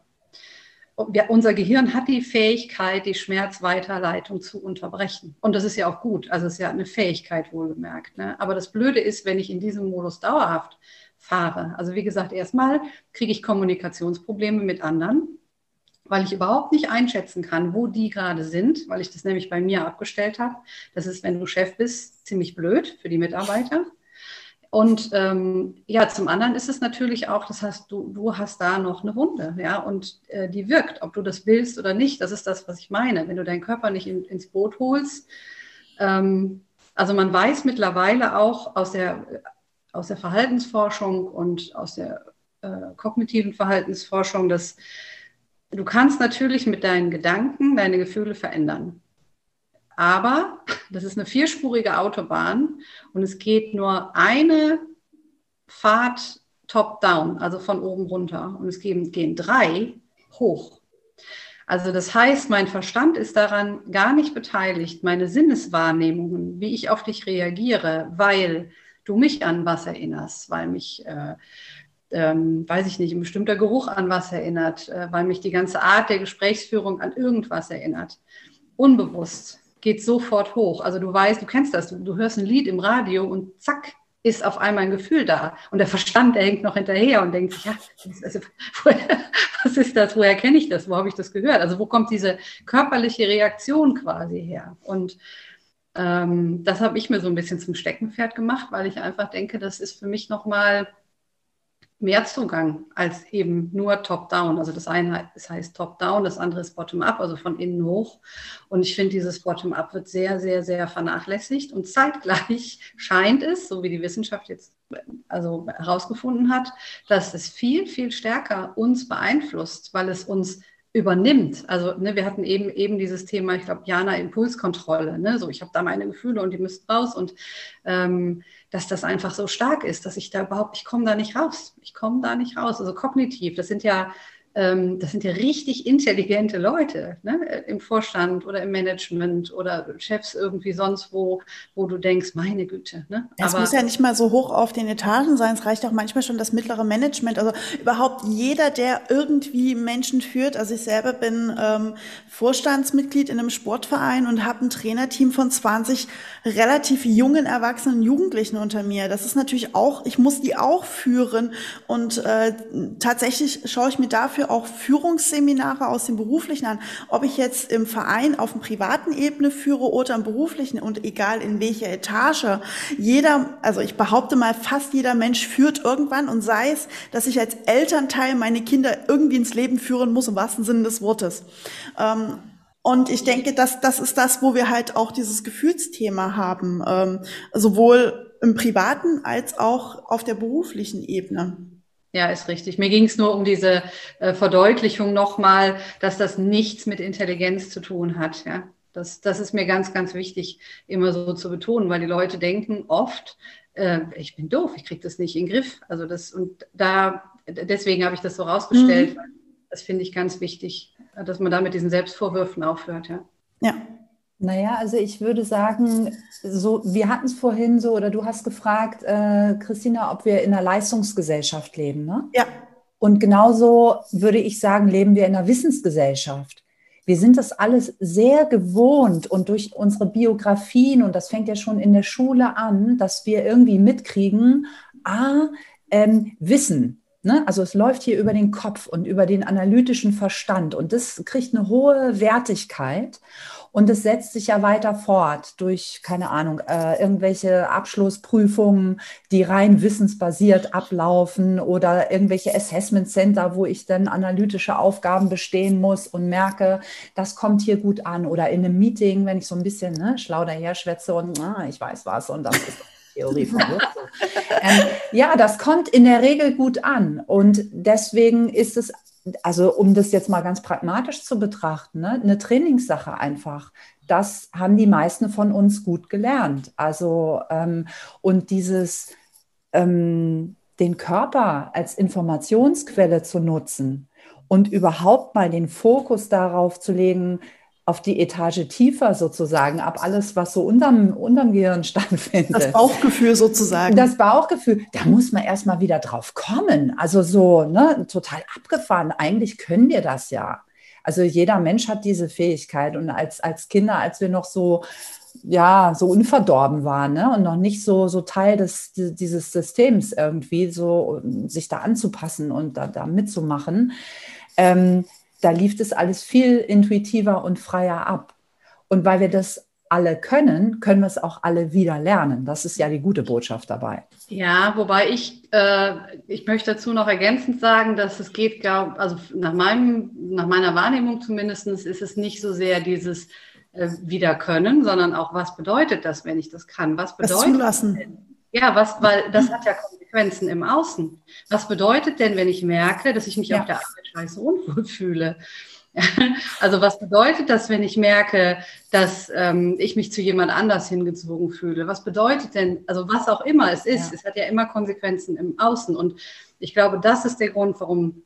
Wir, unser Gehirn hat die Fähigkeit, die Schmerzweiterleitung zu unterbrechen. Und das ist ja auch gut. Also es ist ja eine Fähigkeit wohlgemerkt. Ne? Aber das Blöde ist, wenn ich in diesem Modus dauerhaft fahre. Also wie gesagt, erstmal kriege ich Kommunikationsprobleme mit anderen, weil ich überhaupt nicht einschätzen kann, wo die gerade sind, weil ich das nämlich bei mir abgestellt habe. Das ist, wenn du Chef bist, ziemlich blöd für die Mitarbeiter. Und ähm, ja, zum anderen ist es natürlich auch, das heißt, du, du hast da noch eine Wunde, ja, und äh, die wirkt, ob du das willst oder nicht. Das ist das, was ich meine. Wenn du deinen Körper nicht in, ins Boot holst, ähm, also man weiß mittlerweile auch aus der aus der Verhaltensforschung und aus der äh, kognitiven Verhaltensforschung, dass du kannst natürlich mit deinen Gedanken deine Gefühle verändern. Aber das ist eine vierspurige Autobahn und es geht nur eine Fahrt top-down, also von oben runter. Und es gehen, gehen drei hoch. Also das heißt, mein Verstand ist daran gar nicht beteiligt, meine Sinneswahrnehmungen, wie ich auf dich reagiere, weil du mich an was erinnerst, weil mich, äh, ähm, weiß ich nicht, ein bestimmter Geruch an was erinnert, äh, weil mich die ganze Art der Gesprächsführung an irgendwas erinnert. Unbewusst geht sofort hoch. Also du weißt, du kennst das, du, du hörst ein Lied im Radio und zack, ist auf einmal ein Gefühl da. Und der Verstand, der hängt noch hinterher und denkt sich, ja, also, (laughs) was ist das? Woher kenne ich das? Wo habe ich das gehört? Also wo kommt diese körperliche Reaktion quasi her? Und ähm, das habe ich mir so ein bisschen zum Steckenpferd gemacht, weil ich einfach denke, das ist für mich nochmal mehr Zugang als eben nur Top-Down. Also das eine das heißt Top-Down, das andere ist Bottom-Up, also von innen hoch. Und ich finde, dieses Bottom-Up wird sehr, sehr, sehr vernachlässigt. Und zeitgleich (laughs) scheint es, so wie die Wissenschaft jetzt also herausgefunden hat, dass es viel, viel stärker uns beeinflusst, weil es uns übernimmt. Also ne, wir hatten eben eben dieses Thema, ich glaube, Jana Impulskontrolle. Ne? So, ich habe da meine Gefühle und die müssen raus und ähm, dass das einfach so stark ist, dass ich da überhaupt, ich komme da nicht raus. Ich komme da nicht raus. Also kognitiv, das sind ja das sind ja richtig intelligente Leute ne? im Vorstand oder im Management oder Chefs irgendwie sonst wo, wo du denkst, meine Güte. Ne? Es muss ja nicht mal so hoch auf den Etagen sein, es reicht auch manchmal schon das mittlere Management. Also überhaupt jeder, der irgendwie Menschen führt. Also ich selber bin ähm, Vorstandsmitglied in einem Sportverein und habe ein Trainerteam von 20 relativ jungen Erwachsenen Jugendlichen unter mir. Das ist natürlich auch, ich muss die auch führen und äh, tatsächlich schaue ich mir dafür dafür auch Führungsseminare aus dem Beruflichen an. Ob ich jetzt im Verein auf dem privaten Ebene führe oder im beruflichen und egal in welcher Etage. Jeder, also ich behaupte mal, fast jeder Mensch führt irgendwann und sei es, dass ich als Elternteil meine Kinder irgendwie ins Leben führen muss, im wahrsten Sinne des Wortes. Ähm, und ich denke, dass das ist das, wo wir halt auch dieses Gefühlsthema haben, ähm, sowohl im privaten als auch auf der beruflichen Ebene. Ja, ist richtig. Mir ging es nur um diese äh, Verdeutlichung nochmal, dass das nichts mit Intelligenz zu tun hat. Ja, das, das ist mir ganz, ganz wichtig, immer so zu betonen, weil die Leute denken oft, äh, ich bin doof, ich kriege das nicht in den Griff. Also das und da deswegen habe ich das so rausgestellt. Mhm. Das finde ich ganz wichtig, dass man da mit diesen Selbstvorwürfen aufhört. Ja. Ja, naja, also ich würde sagen, so, wir hatten es vorhin so, oder du hast gefragt, äh, Christina, ob wir in einer Leistungsgesellschaft leben, ne? Ja. Und genauso würde ich sagen, leben wir in einer Wissensgesellschaft. Wir sind das alles sehr gewohnt und durch unsere Biografien, und das fängt ja schon in der Schule an, dass wir irgendwie mitkriegen, ah, ähm, Wissen, Ne? Also es läuft hier über den Kopf und über den analytischen Verstand und das kriegt eine hohe Wertigkeit. Und es setzt sich ja weiter fort durch, keine Ahnung, äh, irgendwelche Abschlussprüfungen, die rein wissensbasiert ablaufen oder irgendwelche Assessment Center, wo ich dann analytische Aufgaben bestehen muss und merke, das kommt hier gut an. Oder in einem Meeting, wenn ich so ein bisschen ne, schlau daher schwätze und ah, ich weiß was und das ist Theorie von (laughs) ähm, ja, das kommt in der Regel gut an. Und deswegen ist es also um das jetzt mal ganz pragmatisch zu betrachten, ne, eine Trainingssache einfach. Das haben die meisten von uns gut gelernt. Also ähm, und dieses ähm, den Körper als Informationsquelle zu nutzen und überhaupt mal den Fokus darauf zu legen, auf die Etage tiefer sozusagen, ab alles, was so unterm, unterm Gehirn (laughs) stattfindet. Das Bauchgefühl sozusagen. Das Bauchgefühl, da muss man erstmal wieder drauf kommen. Also so, ne, total abgefahren. Eigentlich können wir das ja. Also jeder Mensch hat diese Fähigkeit. Und als, als Kinder, als wir noch so, ja, so unverdorben waren ne? und noch nicht so, so Teil des, dieses Systems irgendwie, so sich da anzupassen und da, da mitzumachen, ähm, da lief das alles viel intuitiver und freier ab. Und weil wir das alle können, können wir es auch alle wieder lernen. Das ist ja die gute Botschaft dabei. Ja, wobei ich, äh, ich möchte dazu noch ergänzend sagen, dass es geht, glaub, also nach, meinem, nach meiner Wahrnehmung zumindest, ist es nicht so sehr dieses äh, Wiederkönnen, sondern auch, was bedeutet das, wenn ich das kann? Was bedeutet das zulassen. Ja, was, weil das hat ja Konsequenzen im Außen. Was bedeutet denn, wenn ich merke, dass ich mich ja. auf der Arbeit scheiße unwohl fühle? (laughs) Also was bedeutet das, wenn ich merke, dass ähm, ich mich zu jemand anders hingezogen fühle? Was bedeutet denn, also was auch immer es ist, ja. es hat ja immer Konsequenzen im Außen. Und ich glaube, das ist der Grund, warum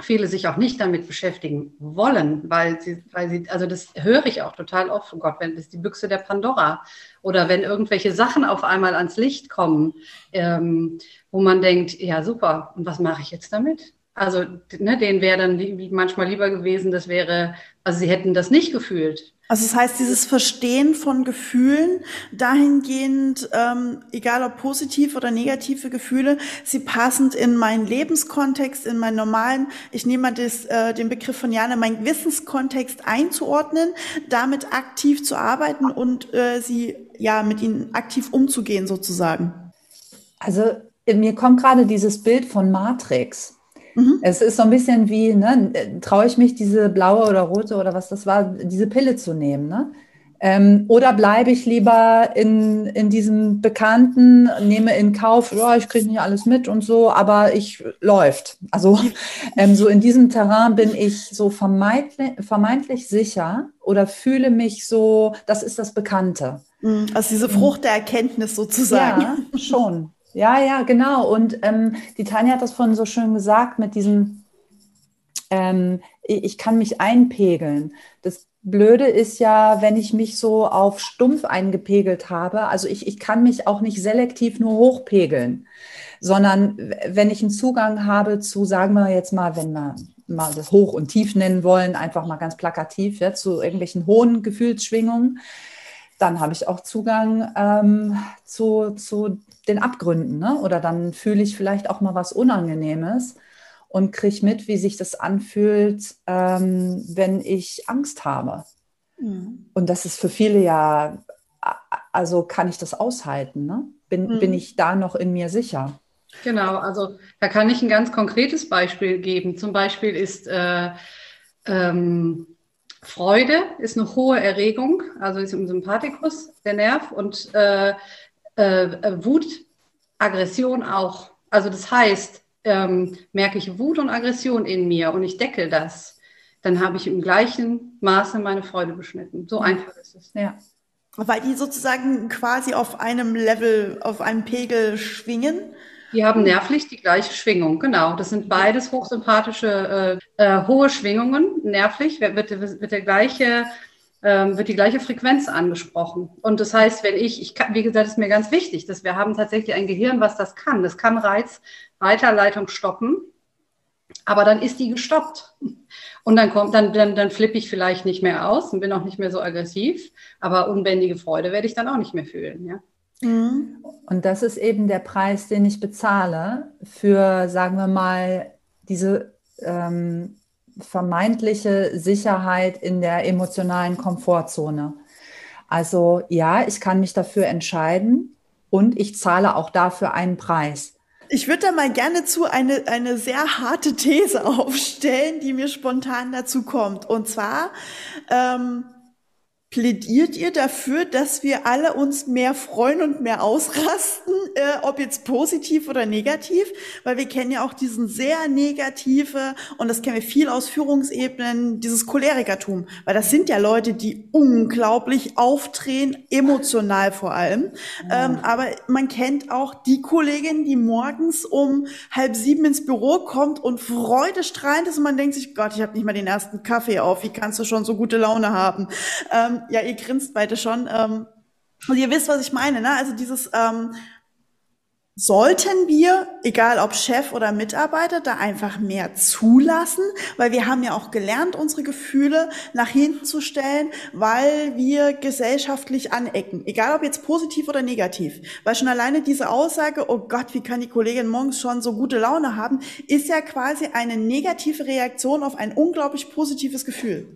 viele sich auch nicht damit beschäftigen wollen, weil sie, weil sie, also das höre ich auch total oft, oh Gott, wenn das ist die Büchse der Pandora oder wenn irgendwelche Sachen auf einmal ans Licht kommen, ähm, wo man denkt, ja super, und was mache ich jetzt damit? Also ne, denen wäre dann manchmal lieber gewesen, das wäre, also sie hätten das nicht gefühlt. Also das heißt, dieses Verstehen von Gefühlen, dahingehend, ähm, egal ob positiv oder negative Gefühle, sie passend in meinen Lebenskontext, in meinen normalen, ich nehme mal das, äh, den Begriff von Jana, meinen Wissenskontext einzuordnen, damit aktiv zu arbeiten und äh, sie ja mit ihnen aktiv umzugehen sozusagen. Also mir kommt gerade dieses Bild von Matrix. Mhm. Es ist so ein bisschen wie, ne, traue ich mich, diese blaue oder rote oder was das war, diese Pille zu nehmen. Ne? Ähm, oder bleibe ich lieber in, in diesem Bekannten, nehme in Kauf, ja, ich kriege nicht alles mit und so, aber ich läuft. Also (laughs) ähm, so in diesem Terrain bin ich so vermeintlich, vermeintlich sicher oder fühle mich so, das ist das Bekannte. Mhm. Also diese Frucht der Erkenntnis sozusagen. Ja, schon. Ja, ja, genau. Und ähm, die Tanja hat das vorhin so schön gesagt mit diesem, ähm, ich kann mich einpegeln. Das Blöde ist ja, wenn ich mich so auf stumpf eingepegelt habe, also ich, ich kann mich auch nicht selektiv nur hochpegeln, sondern wenn ich einen Zugang habe zu, sagen wir jetzt mal, wenn wir mal das Hoch und Tief nennen wollen, einfach mal ganz plakativ, ja, zu irgendwelchen hohen Gefühlsschwingungen, dann habe ich auch Zugang ähm, zu, zu den Abgründen. Ne? Oder dann fühle ich vielleicht auch mal was Unangenehmes und kriege mit, wie sich das anfühlt, ähm, wenn ich Angst habe. Mhm. Und das ist für viele ja, also kann ich das aushalten? Ne? Bin, mhm. bin ich da noch in mir sicher? Genau, also da kann ich ein ganz konkretes Beispiel geben. Zum Beispiel ist äh, ähm, Freude ist eine hohe Erregung, also ist im Sympathikus, der Nerv, und äh, äh, Wut, Aggression auch. Also das heißt, ähm, merke ich Wut und Aggression in mir und ich deckel das, dann habe ich im gleichen Maße meine Freude beschnitten. So einfach ist es. Ja. Weil die sozusagen quasi auf einem Level, auf einem Pegel schwingen. Die haben nervlich die gleiche Schwingung, genau. Das sind beides hochsympathische, äh, äh, hohe Schwingungen. Nervlich wird, wird, wird der gleiche ähm, wird die gleiche Frequenz angesprochen. Und das heißt, wenn ich, ich kann, wie gesagt, ist mir ganz wichtig, dass wir haben tatsächlich ein Gehirn, was das kann. Das kann Reizweiterleitung stoppen, aber dann ist die gestoppt. Und dann kommt, dann, dann, dann flippe ich vielleicht nicht mehr aus und bin auch nicht mehr so aggressiv, aber unbändige Freude werde ich dann auch nicht mehr fühlen, ja. Mhm. Und das ist eben der Preis, den ich bezahle für, sagen wir mal, diese ähm, vermeintliche Sicherheit in der emotionalen Komfortzone. Also ja, ich kann mich dafür entscheiden und ich zahle auch dafür einen Preis. Ich würde da mal gerne zu eine, eine sehr harte These (laughs) aufstellen, die mir spontan dazu kommt. Und zwar, ähm, Plädiert ihr dafür, dass wir alle uns mehr freuen und mehr ausrasten, äh, ob jetzt positiv oder negativ? Weil wir kennen ja auch diesen sehr negative, und das kennen wir viel aus Führungsebenen, dieses Cholerikertum. Weil das sind ja Leute, die unglaublich aufdrehen, emotional vor allem. Ähm, aber man kennt auch die Kollegin, die morgens um halb sieben ins Büro kommt und freudestrahlend ist und man denkt sich, Gott, ich habe nicht mal den ersten Kaffee auf, wie kannst du schon so gute Laune haben? Ähm, ja, ihr grinst beide schon. Ähm, und ihr wisst, was ich meine, ne? Also dieses ähm, sollten wir, egal ob Chef oder Mitarbeiter, da einfach mehr zulassen, weil wir haben ja auch gelernt, unsere Gefühle nach hinten zu stellen, weil wir gesellschaftlich anecken, egal ob jetzt positiv oder negativ. Weil schon alleine diese Aussage, oh Gott, wie kann die Kollegin morgens schon so gute Laune haben, ist ja quasi eine negative Reaktion auf ein unglaublich positives Gefühl.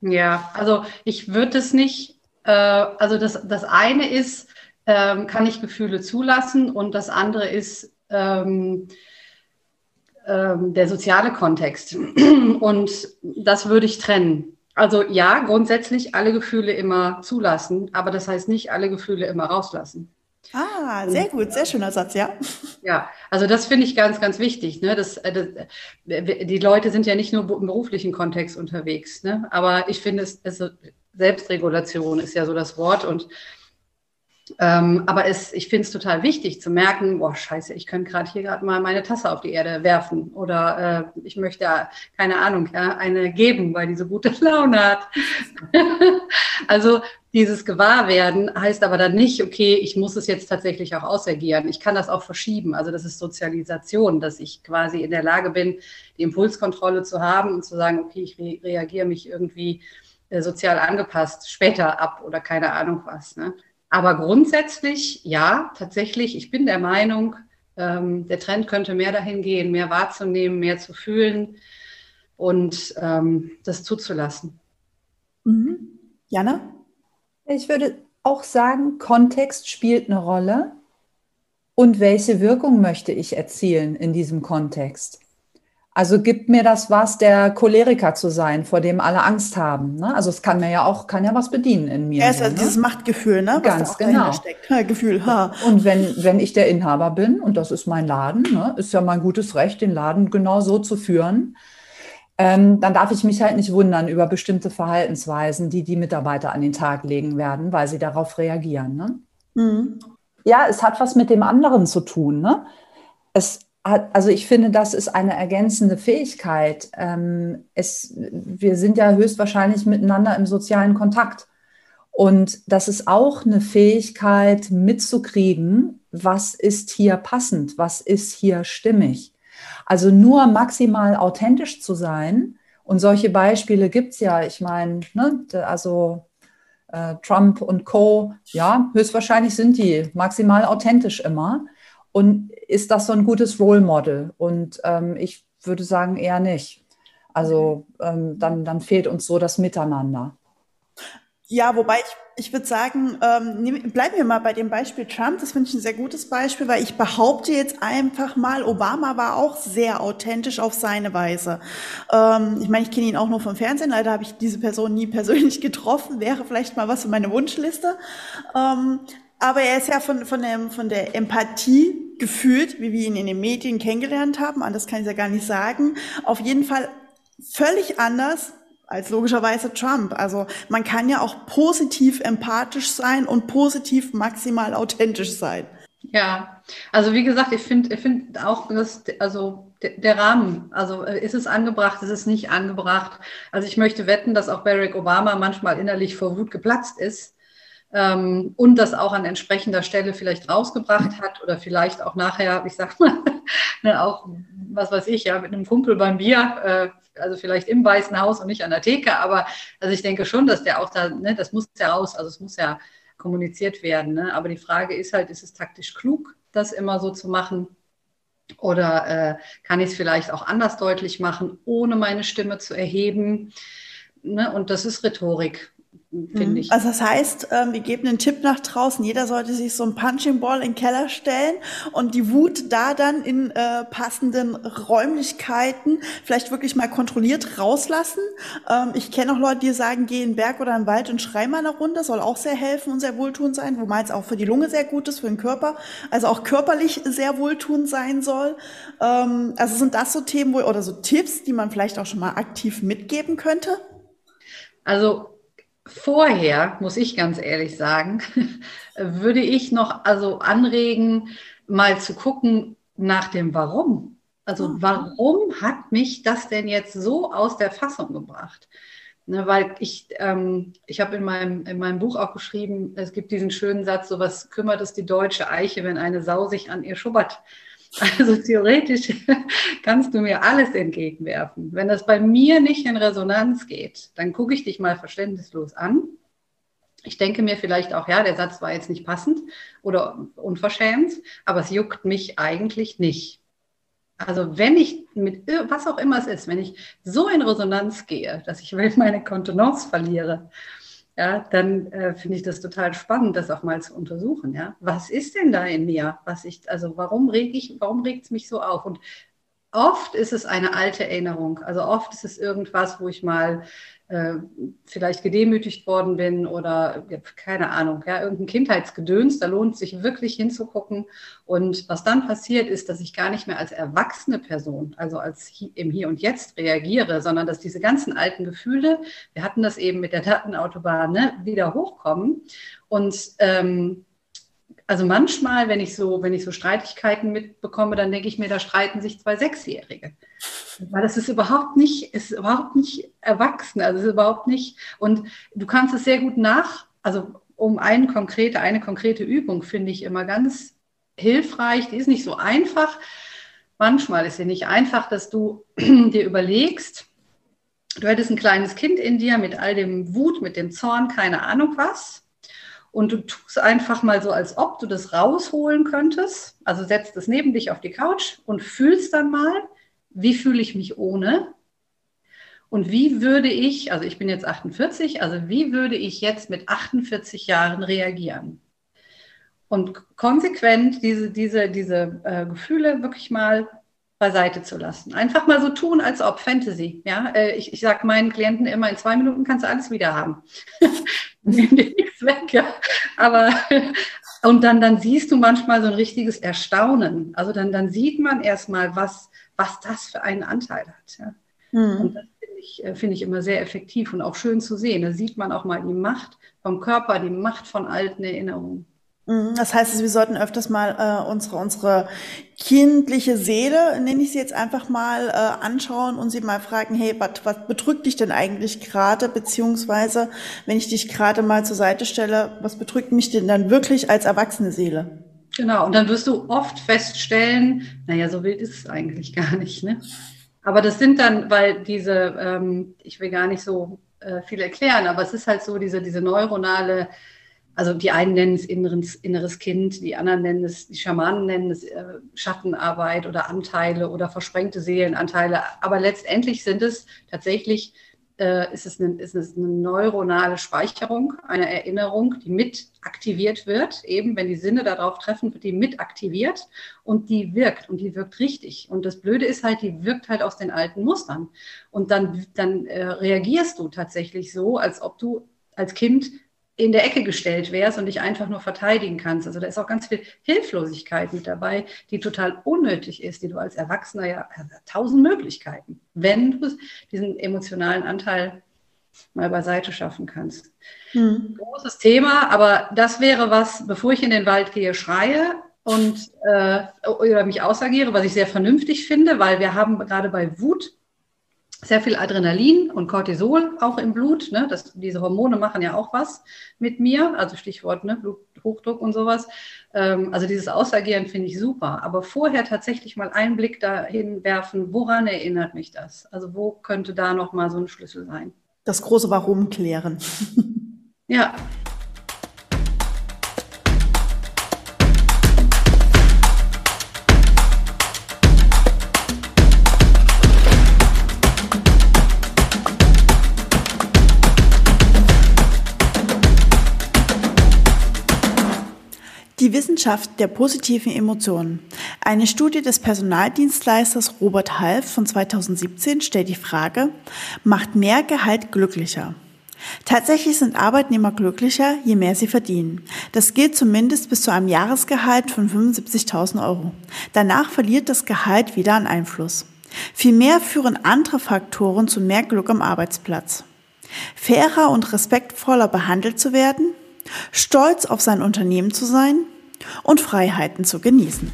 Ja, also ich würde es nicht, äh, also das, das eine ist, ähm, kann ich Gefühle zulassen und das andere ist ähm, ähm, der soziale Kontext. (clears throat) Und das würde ich trennen. Also ja, grundsätzlich alle Gefühle immer zulassen, aber das heißt nicht alle Gefühle immer rauslassen. Ah, sehr gut, sehr schöner Satz, ja. Ja, also das finde ich ganz, ganz wichtig. Ne? Das, äh, das, äh, die Leute sind ja nicht nur im beruflichen Kontext unterwegs, ne? aber ich finde es, es Selbstregulation ist ja so das Wort und ähm, aber es, ich finde es total wichtig zu merken, boah, scheiße, ich könnte gerade hier gerade mal meine Tasse auf die Erde werfen oder äh, ich möchte, keine Ahnung, ja, eine geben, weil die so gute (laughs) Laune hat. also dieses Gewahrwerden heißt aber dann nicht, okay, ich muss es jetzt tatsächlich auch ausagieren. Ich kann das auch verschieben. Also das ist Sozialisation, dass ich quasi in der Lage bin, die Impulskontrolle zu haben und zu sagen, okay, ich re reagiere mich irgendwie äh, sozial angepasst später ab oder keine Ahnung was. Ne? Aber grundsätzlich, ja, tatsächlich, ich bin der Meinung, ähm, der Trend könnte mehr dahin gehen, mehr wahrzunehmen, mehr zu fühlen und ähm, das zuzulassen. Mhm. Jana? Ich würde auch sagen, Kontext spielt eine Rolle. und welche Wirkung möchte ich erzielen in diesem Kontext. Also gibt mir das was, der Choleriker zu sein, vor dem alle Angst haben. Ne? Also es kann mir ja auch, kann ja was bedienen in mir. Ja, ist also ne? dieses Machtgefühl, ne? Ganz genau. Ja, (laughs) Gefühl. Ha. Und wenn, wenn ich der Inhaber bin, und das ist mein Laden, ne, ist ja mein gutes Recht, den Laden genau so zu führen, ähm, dann darf ich mich halt nicht wundern über bestimmte Verhaltensweisen, die die Mitarbeiter an den Tag legen werden, weil sie darauf reagieren. Ne? Mhm. Ja, es hat was mit dem anderen zu tun. Ne? Es also ich finde, das ist eine ergänzende Fähigkeit. Ähm, es, wir sind ja höchstwahrscheinlich miteinander im sozialen Kontakt. Und das ist auch eine Fähigkeit mitzukriegen, was ist hier passend, was ist hier stimmig. Also nur maximal authentisch zu sein. Und solche Beispiele gibt es ja. Ich meine, ne, also äh, Trump und Co., ja, höchstwahrscheinlich sind die maximal authentisch immer. Und ist das so ein gutes Role Model? Und ähm, ich würde sagen, eher nicht. Also ähm, dann, dann fehlt uns so das Miteinander. Ja, wobei ich, ich würde sagen, ähm, bleiben wir mal bei dem Beispiel Trump. Das finde ich ein sehr gutes Beispiel, weil ich behaupte jetzt einfach mal, Obama war auch sehr authentisch auf seine Weise. Ähm, ich meine, ich kenne ihn auch nur vom Fernsehen, leider habe ich diese Person nie persönlich (laughs) getroffen, wäre vielleicht mal was für meine Wunschliste. Ähm, aber er ist ja von, von, dem, von der Empathie gefühlt, wie wir ihn in den Medien kennengelernt haben, anders kann ich ja gar nicht sagen, auf jeden Fall völlig anders als logischerweise Trump. Also man kann ja auch positiv empathisch sein und positiv maximal authentisch sein. Ja, also wie gesagt, ich finde ich find auch, dass also der Rahmen, also äh, ist es angebracht, ist es nicht angebracht. Also ich möchte wetten, dass auch Barack Obama manchmal innerlich vor Wut geplatzt ist ähm, und das auch an entsprechender Stelle vielleicht rausgebracht hat oder vielleicht auch nachher, ich sag mal, (laughs) ne, auch, was weiß ich, ja, mit einem Kumpel beim Bier, äh, also vielleicht im Weißen Haus und nicht an der Theke, aber also ich denke schon, dass der auch da, ne, das muss ja raus, also es muss ja kommuniziert werden. Ne? Aber die Frage ist halt, ist es taktisch klug, das immer so zu machen? Oder äh, kann ich es vielleicht auch anders deutlich machen, ohne meine Stimme zu erheben? Ne? Und das ist Rhetorik finde mhm. ich. Also das heißt, ähm, wir geben einen Tipp nach draußen. Jeder sollte sich so ein Punching Ball in den Keller stellen und die Wut da dann in äh, passenden Räumlichkeiten vielleicht wirklich mal kontrolliert rauslassen. Ähm, ich kenne auch Leute, die sagen, geh in den Berg oder in den Wald und schrei mal eine Runde. Soll auch sehr helfen und sehr wohltuend sein, wobei es auch für die Lunge sehr gut ist, für den Körper. Also auch körperlich sehr wohltuend sein soll. Ähm, also sind das so Themen wo, oder so Tipps, die man vielleicht auch schon mal aktiv mitgeben könnte? Also vorher, muss ich ganz ehrlich sagen, (laughs) würde ich noch also anregen, mal zu gucken nach dem Warum. Also warum hat mich das denn jetzt so aus der Fassung gebracht? Ne, weil ich, ähm, ich habe in meinem, in meinem Buch auch geschrieben, es gibt diesen schönen Satz, so was kümmert es die deutsche Eiche, wenn eine Sau sich an ihr schubbert. Also theoretisch (laughs) kannst du mir alles entgegenwerfen. Wenn das bei mir nicht in Resonanz geht, dann gucke ich dich mal verständnislos an. Ich denke mir vielleicht auch, ja, der Satz war jetzt nicht passend oder unverschämt, aber es juckt mich eigentlich nicht. Also wenn ich mit was auch immer es ist, wenn ich so in Resonanz gehe, dass ich (laughs) meine Kontenance verliere, ja, dann äh, finde ich das total spannend, das auch mal zu untersuchen. Ja, was ist denn da in mir? Was ich, also warum reg ich, warum regt es mich so auf? Und oft ist es eine alte Erinnerung. Also oft ist es irgendwas, wo ich mal äh, vielleicht gedemütigt worden bin oder keine Ahnung, ja, irgendein Kindheitsgedöns, da lohnt sich wirklich hinzugucken. Und was dann passiert, ist, dass ich gar nicht mehr als erwachsene Person, also als im Hier und Jetzt reagiere, sondern dass diese ganzen alten Gefühle, wir hatten das eben mit der Datenautobahn, ne, wieder hochkommen. Und ähm, also manchmal, wenn ich so, wenn ich so Streitigkeiten mitbekomme, dann denke ich mir, da streiten sich zwei Sechsjährige. Weil das ist überhaupt nicht, ist überhaupt nicht erwachsen, also ist überhaupt nicht. Und du kannst es sehr gut nach, also um eine konkrete, eine konkrete Übung finde ich immer ganz hilfreich. Die ist nicht so einfach. Manchmal ist sie nicht einfach, dass du (clears throat) dir überlegst, du hättest ein kleines Kind in dir mit all dem Wut, mit dem Zorn, keine Ahnung was und du tust einfach mal so, als ob du das rausholen könntest. Also setzt es neben dich auf die Couch und fühlst dann mal, wie fühle ich mich ohne? Und wie würde ich, also ich bin jetzt 48, also wie würde ich jetzt mit 48 Jahren reagieren? und konsequent diese, diese, diese äh, Gefühle wirklich mal beiseite zu lassen. Einfach mal so tun, als ob Fantasy. Ja, äh, ich, ich sage meinen Klienten immer, in zwei Minuten kannst du alles wieder haben. (laughs) Nimm dir nichts weg. Ja. Aber (laughs) und dann, dann siehst du manchmal so ein richtiges Erstaunen. Also dann, dann sieht man erstmal, was, was das für einen Anteil hat. Ja. Mhm. Und das finde ich, äh, find ich immer sehr effektiv und auch schön zu sehen. Da sieht man auch mal die Macht vom Körper, die Macht von alten Erinnerungen. Mhm, das heißt, wir sollten öfters mal äh, unsere, unsere kindliche Seele, nenne ich sie jetzt einfach mal, äh, anschauen und sie mal fragen, hey, wat, was bedrückt dich denn eigentlich gerade? Beziehungsweise, wenn ich dich gerade mal zur Seite stelle, was bedrückt mich denn dann wirklich als erwachsene Seele? Genau, und dann wirst du oft feststellen, naja, so wild ist es eigentlich (laughs) gar nicht. Ne? Aber das sind dann, weil diese, ähm, ich will gar nicht so äh, viel erklären, aber es ist halt so, diese, diese neuronale also die einen nennen es inneres, inneres Kind, die anderen nennen es, die Schamanen nennen es äh, Schattenarbeit oder Anteile oder versprengte Seelenanteile. Aber letztendlich sind es tatsächlich, äh, ist, es eine, ist es eine neuronale Speicherung, eine Erinnerung, die mit aktiviert wird. Eben, wenn die Sinne darauf treffen, wird die mit aktiviert und die wirkt und die wirkt richtig. Und das Blöde ist halt, die wirkt halt aus den alten Mustern. Und dann, dann äh, reagierst du tatsächlich so, als ob du als Kind in der Ecke gestellt wärst und dich einfach nur verteidigen kannst. Also da ist auch ganz viel Hilflosigkeit mit dabei, die total unnötig ist, die du als Erwachsener ja also tausend Möglichkeiten, wenn du diesen emotionalen Anteil mal beiseite schaffen kannst. Hm. Großes Thema, aber das wäre was, bevor ich in den Wald gehe, schreie und äh, oder mich ausagiere, was ich sehr vernünftig finde, weil wir haben gerade bei Wut sehr viel Adrenalin und Cortisol auch im Blut. Ne? Das, diese Hormone machen ja auch was mit mir, also Stichwort ne? Bluthochdruck und sowas. Ähm, also dieses Ausagieren finde ich super. Aber vorher tatsächlich mal einen Blick dahin werfen, woran erinnert mich das? Also wo könnte da nochmal so ein Schlüssel sein? Das große Warum klären. ja, Die Wissenschaft der positiven Emotionen. Eine Studie des Personaldienstleisters Robert Half von 2017 stellt die Frage, macht mehr Gehalt glücklicher? Tatsächlich sind Arbeitnehmer glücklicher, je mehr sie verdienen. Das gilt zumindest bis zu einem Jahresgehalt von 75.000 Euro. Danach verliert das Gehalt wieder an Einfluss. Vielmehr führen andere Faktoren zu mehr Glück am Arbeitsplatz. Fairer und respektvoller behandelt zu werden, stolz auf sein Unternehmen zu sein, und Freiheiten zu genießen.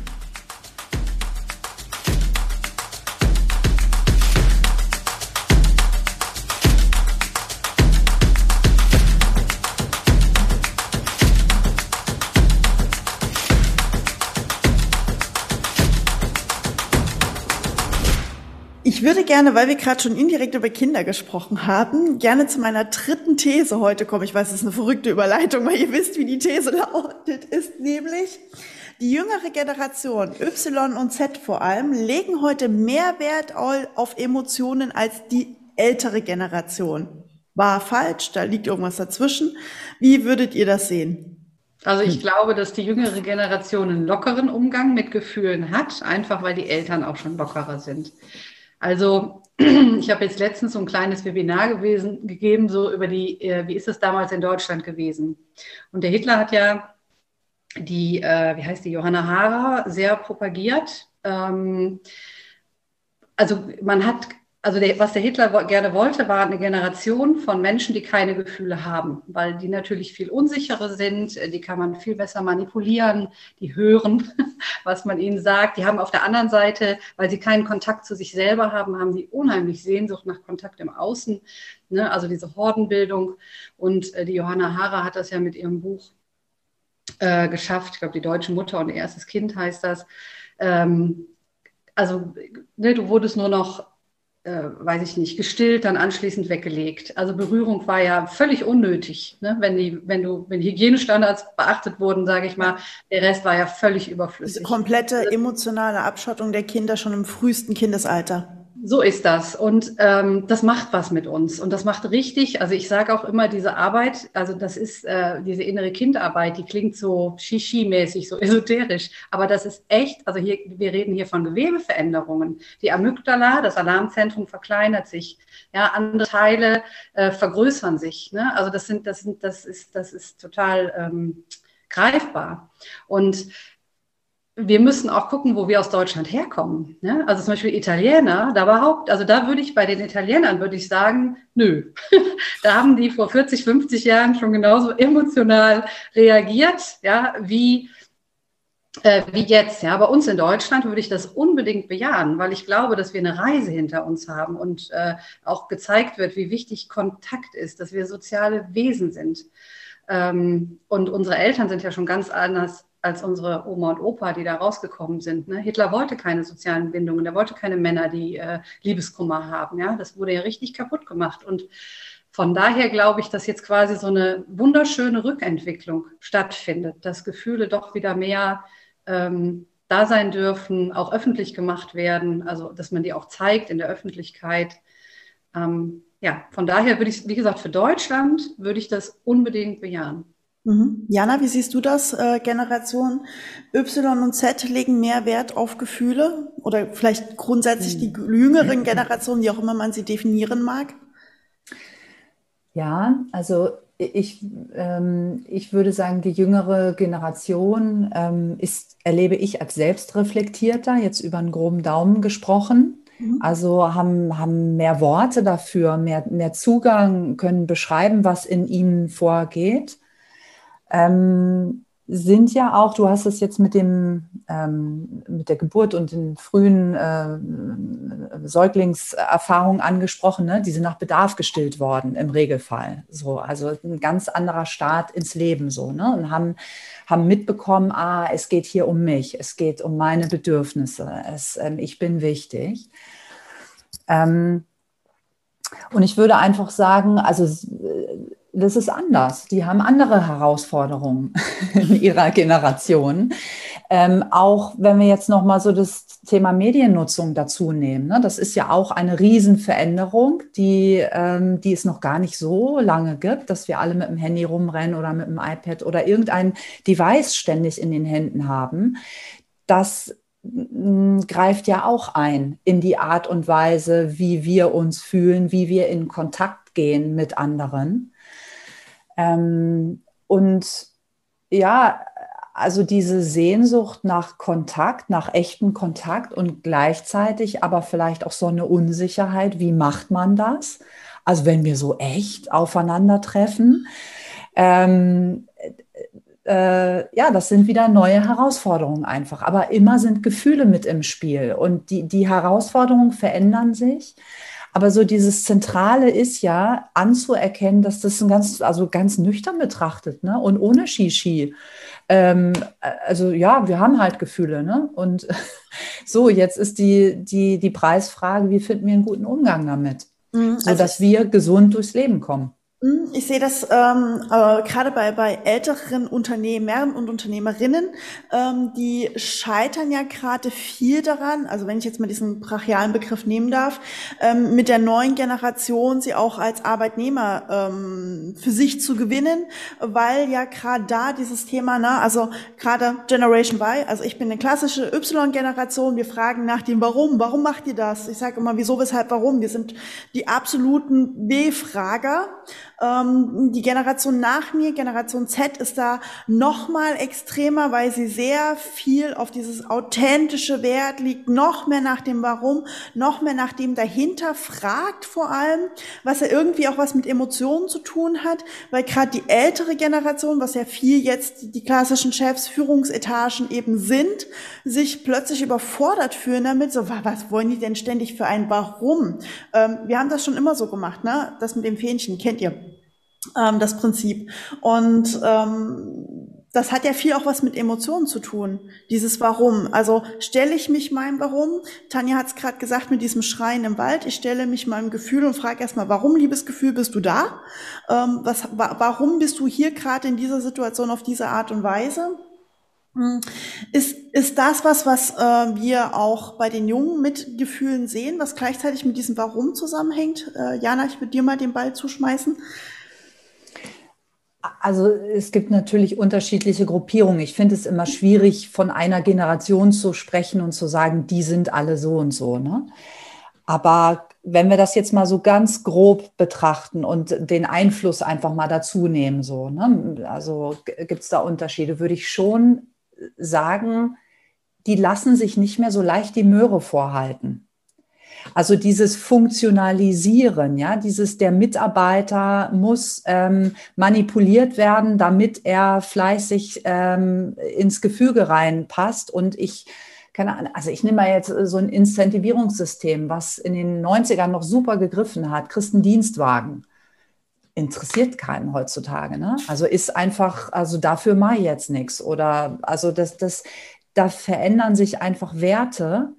Ich würde gerne, weil wir gerade schon indirekt über Kinder gesprochen haben, gerne zu meiner dritten These heute kommen. Ich weiß, es ist eine verrückte Überleitung, weil ihr wisst, wie die These lautet, ist nämlich, die jüngere Generation, Y und Z vor allem, legen heute mehr Wert auf Emotionen als die ältere Generation. War falsch, da liegt irgendwas dazwischen. Wie würdet ihr das sehen? Also ich glaube, dass die jüngere Generation einen lockeren Umgang mit Gefühlen hat, einfach weil die Eltern auch schon lockerer sind. Also (clears throat) ich habe jetzt letztens so ein kleines Webinar gewesen, gegeben, so über die, äh, wie ist es damals in Deutschland gewesen. Und der Hitler hat ja die, äh, wie heißt die, Johanna Hara sehr propagiert. Ähm, also man hat also der, was der Hitler gerne wollte, war eine Generation von Menschen, die keine Gefühle haben, weil die natürlich viel unsicherer sind, die kann man viel besser manipulieren, die hören, (laughs) was man ihnen sagt. Die haben auf der anderen Seite, weil sie keinen Kontakt zu sich selber haben, haben die unheimlich Sehnsucht nach Kontakt im Außen, ne? also diese Hordenbildung. Und äh, die Johanna Hara hat das ja mit ihrem Buch äh, geschafft, ich glaube, die deutsche Mutter und ihr erstes Kind heißt das. Ähm, also ne, du wurdest nur noch äh, weiß ich nicht, gestillt, dann anschließend weggelegt. Also Berührung war ja völlig unnötig, ne? wenn die, wenn du, wenn Hygienestandards beachtet wurden, sage ich mal, der Rest war ja völlig überflüssig. Diese komplette emotionale Abschottung der Kinder schon im frühesten Kindesalter. So ist das. Und ähm, das macht was mit uns. Und das macht richtig, also ich sage auch immer, diese Arbeit, also das ist äh, diese innere Kindarbeit, die klingt so Shishi-mäßig, so esoterisch. Aber das ist echt, also hier, wir reden hier von Gewebeveränderungen. Die Amygdala, das Alarmzentrum verkleinert sich. Ja, andere Teile äh, vergrößern sich. Ne? Also das sind, das sind, das ist, das ist total ähm, greifbar. Und wir müssen auch gucken, wo wir aus Deutschland herkommen. Ne? Also zum Beispiel Italiener, da überhaupt, also da würde ich bei den Italienern würde ich sagen, nö. (laughs) da haben die vor 40, 50 Jahren schon genauso emotional reagiert, ja, wie, äh, wie jetzt. Ja, bei uns in Deutschland würde ich das unbedingt bejahen, weil ich glaube, dass wir eine Reise hinter uns haben und äh, auch gezeigt wird, wie wichtig Kontakt ist, dass wir soziale Wesen sind. Ähm, und unsere Eltern sind ja schon ganz anders als unsere Oma und Opa, die da rausgekommen sind. Ne? Hitler wollte keine sozialen Bindungen, er wollte keine Männer, die äh, Liebeskummer haben. Ja? Das wurde ja richtig kaputt gemacht. Und von daher glaube ich, dass jetzt quasi so eine wunderschöne Rückentwicklung stattfindet, dass Gefühle doch wieder mehr ähm, da sein dürfen, auch öffentlich gemacht werden, also dass man die auch zeigt in der Öffentlichkeit. Ähm, ja, von daher würde ich, wie gesagt, für Deutschland würde ich das unbedingt bejahen. Mhm. Jana, wie siehst du das? Äh, Generation Y und Z legen mehr Wert auf Gefühle oder vielleicht grundsätzlich die hm. jüngeren Generationen, wie auch immer man sie definieren mag? Ja, also ich, ähm, ich würde sagen, die jüngere Generation ähm, ist, erlebe ich als selbstreflektierter, jetzt über einen groben Daumen gesprochen. Mhm. Also haben, haben mehr Worte dafür, mehr, mehr Zugang, können beschreiben, was in ihnen vorgeht ähm, sind ja auch, du hast es jetzt mit dem ähm, mit der Geburt und den frühen äh, Säuglingserfahrungen angesprochen, ne? die sind nach Bedarf gestillt worden im Regelfall. So, also ein ganz anderer Start ins Leben so, ne? Und haben, haben mitbekommen, ah, es geht hier um mich, es geht um meine Bedürfnisse, es, ähm, ich bin wichtig. Ähm, und ich würde einfach sagen, also das ist anders. Die haben andere Herausforderungen (laughs) in ihrer Generation. Ähm, auch wenn wir jetzt noch mal so das Thema Mediennutzung dazu nehmen, ne? das ist ja auch eine Riesenveränderung, die, ähm, die es noch gar nicht so lange gibt, dass wir alle mit dem Handy rumrennen oder mit dem iPad oder irgendein Device ständig in den Händen haben. Das mm, greift ja auch ein in die Art und Weise, wie wir uns fühlen, wie wir in Kontakt gehen mit anderen. Ähm, und ja, also diese Sehnsucht nach Kontakt, nach echten Kontakt und gleichzeitig aber vielleicht auch so eine Unsicherheit, wie macht man das? Also wenn wir so echt aufeinandertreffen. Ähm, äh, ja, das sind wieder neue Herausforderungen einfach. Aber immer sind Gefühle mit im Spiel und die, die Herausforderungen verändern sich. Aber so dieses Zentrale ist ja anzuerkennen, dass das ein ganz, also ganz nüchtern betrachtet, ne? Und ohne Shishi. Ähm, also ja, wir haben halt Gefühle, ne? Und (laughs) so, jetzt ist die, die, die Preisfrage, wie finden wir einen guten Umgang damit? Mhm, also sodass wir gesund durchs Leben kommen. Hm, ich sehe das ähm, äh, gerade bei, bei älteren Unternehmern und Unternehmerinnen, ähm, die scheitern ja gerade viel daran, also wenn ich jetzt mal diesen brachialen Begriff nehmen darf, ähm, mit der neuen Generation sie auch als Arbeitnehmer ähm, für sich zu gewinnen, weil ja gerade da dieses Thema, ne, also gerade Generation Y, also ich bin eine klassische Y-Generation, wir fragen nach dem Warum, warum macht ihr das? Ich sage immer, wieso, weshalb, warum? Wir sind die absoluten B-Frager. Ähm, die Generation nach mir, Generation Z, ist da noch mal extremer, weil sie sehr viel auf dieses authentische Wert liegt, noch mehr nach dem Warum, noch mehr nach dem dahinter fragt vor allem, was ja irgendwie auch was mit Emotionen zu tun hat, weil gerade die ältere Generation, was ja viel jetzt die klassischen Chefs, Führungsetagen eben sind, sich plötzlich überfordert fühlen damit, so, was wollen die denn ständig für ein Warum? Ähm, wir haben das schon immer so gemacht, ne? Das mit dem Fähnchen, kennt ihr ähm, das Prinzip. Und ähm, das hat ja viel auch was mit Emotionen zu tun, dieses Warum. Also stelle ich mich meinem Warum, Tanja hat es gerade gesagt mit diesem Schreien im Wald, ich stelle mich meinem Gefühl und frage erstmal, warum, liebes Gefühl, bist du da? Ähm, was, wa warum bist du hier gerade in dieser Situation auf diese Art und Weise? Hm. Ist, ist das was, was äh, wir auch bei den Jungen mit Gefühlen sehen, was gleichzeitig mit diesem Warum zusammenhängt? Äh, Jana, ich würde dir mal den Ball zuschmeißen. Also es gibt natürlich unterschiedliche Gruppierungen. Ich finde es immer schwierig, von einer Generation zu sprechen und zu sagen, die sind alle so und so. Ne? Aber wenn wir das jetzt mal so ganz grob betrachten und den Einfluss einfach mal dazu nehmen, so, ne? also gibt es da Unterschiede, würde ich schon sagen, die lassen sich nicht mehr so leicht die Möhre vorhalten. Also dieses Funktionalisieren, ja, dieses der Mitarbeiter muss ähm, manipuliert werden, damit er fleißig ähm, ins Gefüge reinpasst. Und ich, keine Ahnung, also ich nehme mal jetzt so ein Incentivierungssystem, was in den 90ern noch super gegriffen hat, Christendienstwagen interessiert keinen heutzutage. Ne? Also ist einfach, also dafür ich jetzt nichts. Oder also das, das, da verändern sich einfach Werte.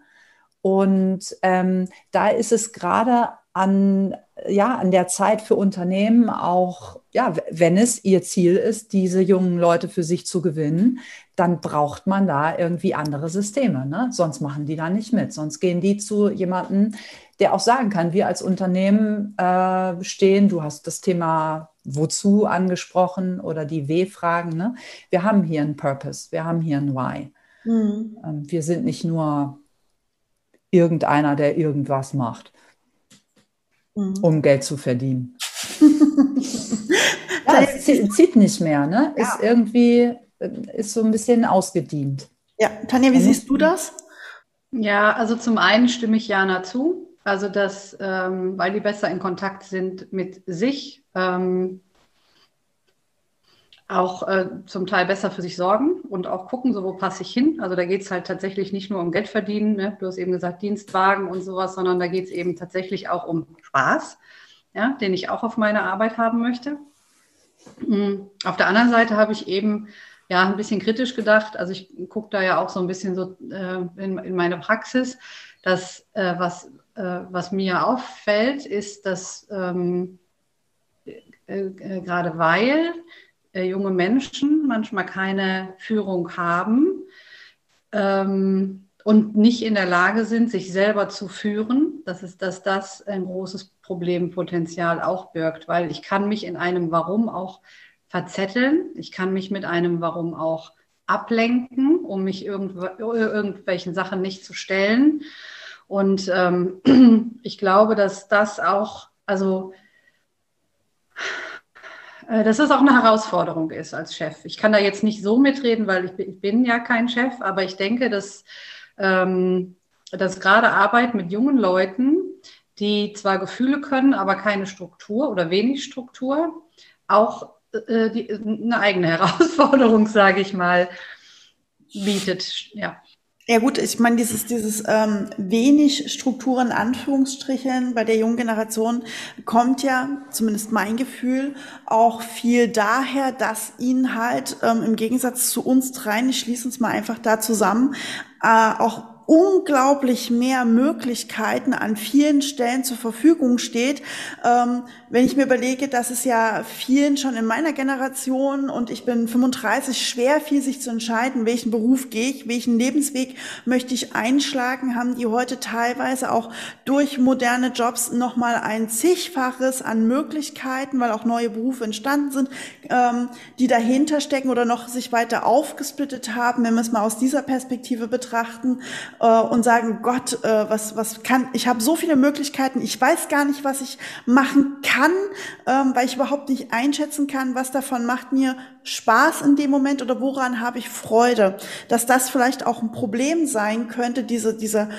Und ähm, da ist es gerade an, ja, an der Zeit für Unternehmen auch, ja, wenn es ihr Ziel ist, diese jungen Leute für sich zu gewinnen, dann braucht man da irgendwie andere Systeme. Ne? Sonst machen die da nicht mit. Sonst gehen die zu jemandem, der auch sagen kann, wir als Unternehmen äh, stehen, du hast das Thema wozu angesprochen oder die W-Fragen. Ne? Wir haben hier einen Purpose, wir haben hier ein Why. Mhm. Ähm, wir sind nicht nur irgendeiner, der irgendwas macht, mhm. um Geld zu verdienen. (laughs) ja, es zieht nicht mehr, ne? Ja. Ist irgendwie, äh, ist so ein bisschen ausgedient. Ja, Tanja, wie siehst du das? Ja, also zum einen stimme ich Jana zu. Also, dass, ähm, weil die besser in Kontakt sind mit sich, ähm, auch äh, zum Teil besser für sich sorgen und auch gucken, so wo passe ich hin. Also da geht es halt tatsächlich nicht nur um Geld verdienen, ne? du hast eben gesagt Dienstwagen und sowas, sondern da geht es eben tatsächlich auch um Spaß, ja, den ich auch auf meiner Arbeit haben möchte. Mhm. Auf der anderen Seite habe ich eben ja ein bisschen kritisch gedacht. Also ich gucke da ja auch so ein bisschen so äh, in, in meine Praxis, dass äh, was äh, was mir auffällt, ist, dass ähm, äh, äh, gerade weil junge Menschen manchmal keine Führung haben ähm, und nicht in der Lage sind, sich selber zu führen, dass, es, dass das ein großes Problempotenzial auch birgt, weil ich kann mich in einem Warum auch verzetteln, ich kann mich mit einem Warum auch ablenken, um mich irgendw irgendwelchen Sachen nicht zu stellen. Und ähm, (clears throat) ich glaube, dass das auch, also äh, dass das auch eine Herausforderung ist als Chef. Ich kann da jetzt nicht so mitreden, weil ich, ich bin ja kein Chef, aber ich denke, dass, ähm, dass gerade Arbeit mit jungen Leuten, die zwar Gefühle können, aber keine Struktur oder wenig Struktur, auch äh, die, eine eigene (laughs) Herausforderung, sage ich mal, bietet. Ja. Ja gut, ich meine, dieses, dieses ähm, wenig Strukturen, Anführungsstrichen bei der jungen Generation kommt ja, zumindest mein Gefühl, auch viel daher, dass ihnen halt ähm, im Gegensatz zu uns dreien, ich schließe uns mal einfach da zusammen, äh, auch unglaublich mehr Möglichkeiten an vielen Stellen zur Verfügung steht. Ähm, wenn ich mir überlege, dass es ja vielen schon in meiner Generation und ich bin 35 schwer fiel, sich zu entscheiden, welchen Beruf gehe ich, welchen Lebensweg möchte ich einschlagen, haben die heute teilweise auch durch moderne Jobs nochmal ein zigfaches an Möglichkeiten, weil auch neue Berufe entstanden sind, ähm, die dahinter stecken oder noch sich weiter aufgesplittet haben, wenn wir es mal aus dieser Perspektive betrachten äh, und sagen, Gott, äh, was, was kann, ich habe so viele Möglichkeiten, ich weiß gar nicht, was ich machen kann, ähm, weil ich überhaupt nicht einschätzen kann, was davon macht mir Spaß in dem Moment oder woran habe ich Freude. Dass das vielleicht auch ein Problem sein könnte, diese, diese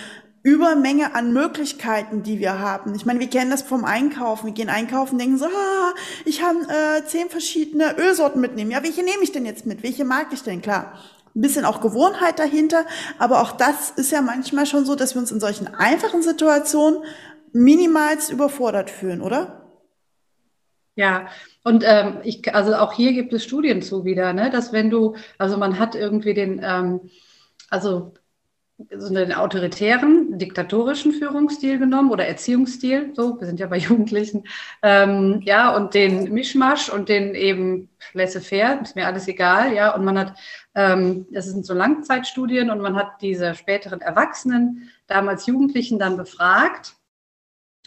Übermenge an Möglichkeiten, die wir haben. Ich meine, wir kennen das vom Einkaufen. Wir gehen einkaufen, denken so, ah, ich habe äh, zehn verschiedene Ölsorten mitnehmen. Ja, welche nehme ich denn jetzt mit? Welche mag ich denn? Klar, ein bisschen auch Gewohnheit dahinter. Aber auch das ist ja manchmal schon so, dass wir uns in solchen einfachen Situationen minimals überfordert fühlen, oder? Ja, und ähm, ich, also auch hier gibt es Studien zu wieder, ne, dass wenn du, also man hat irgendwie den, ähm, also so den autoritären, diktatorischen Führungsstil genommen oder Erziehungsstil, so, wir sind ja bei (laughs) Jugendlichen, ähm, ja, und den Mischmasch und den eben laissez-faire, ist mir alles egal, ja, und man hat, ähm, das sind so Langzeitstudien und man hat diese späteren Erwachsenen, damals Jugendlichen dann befragt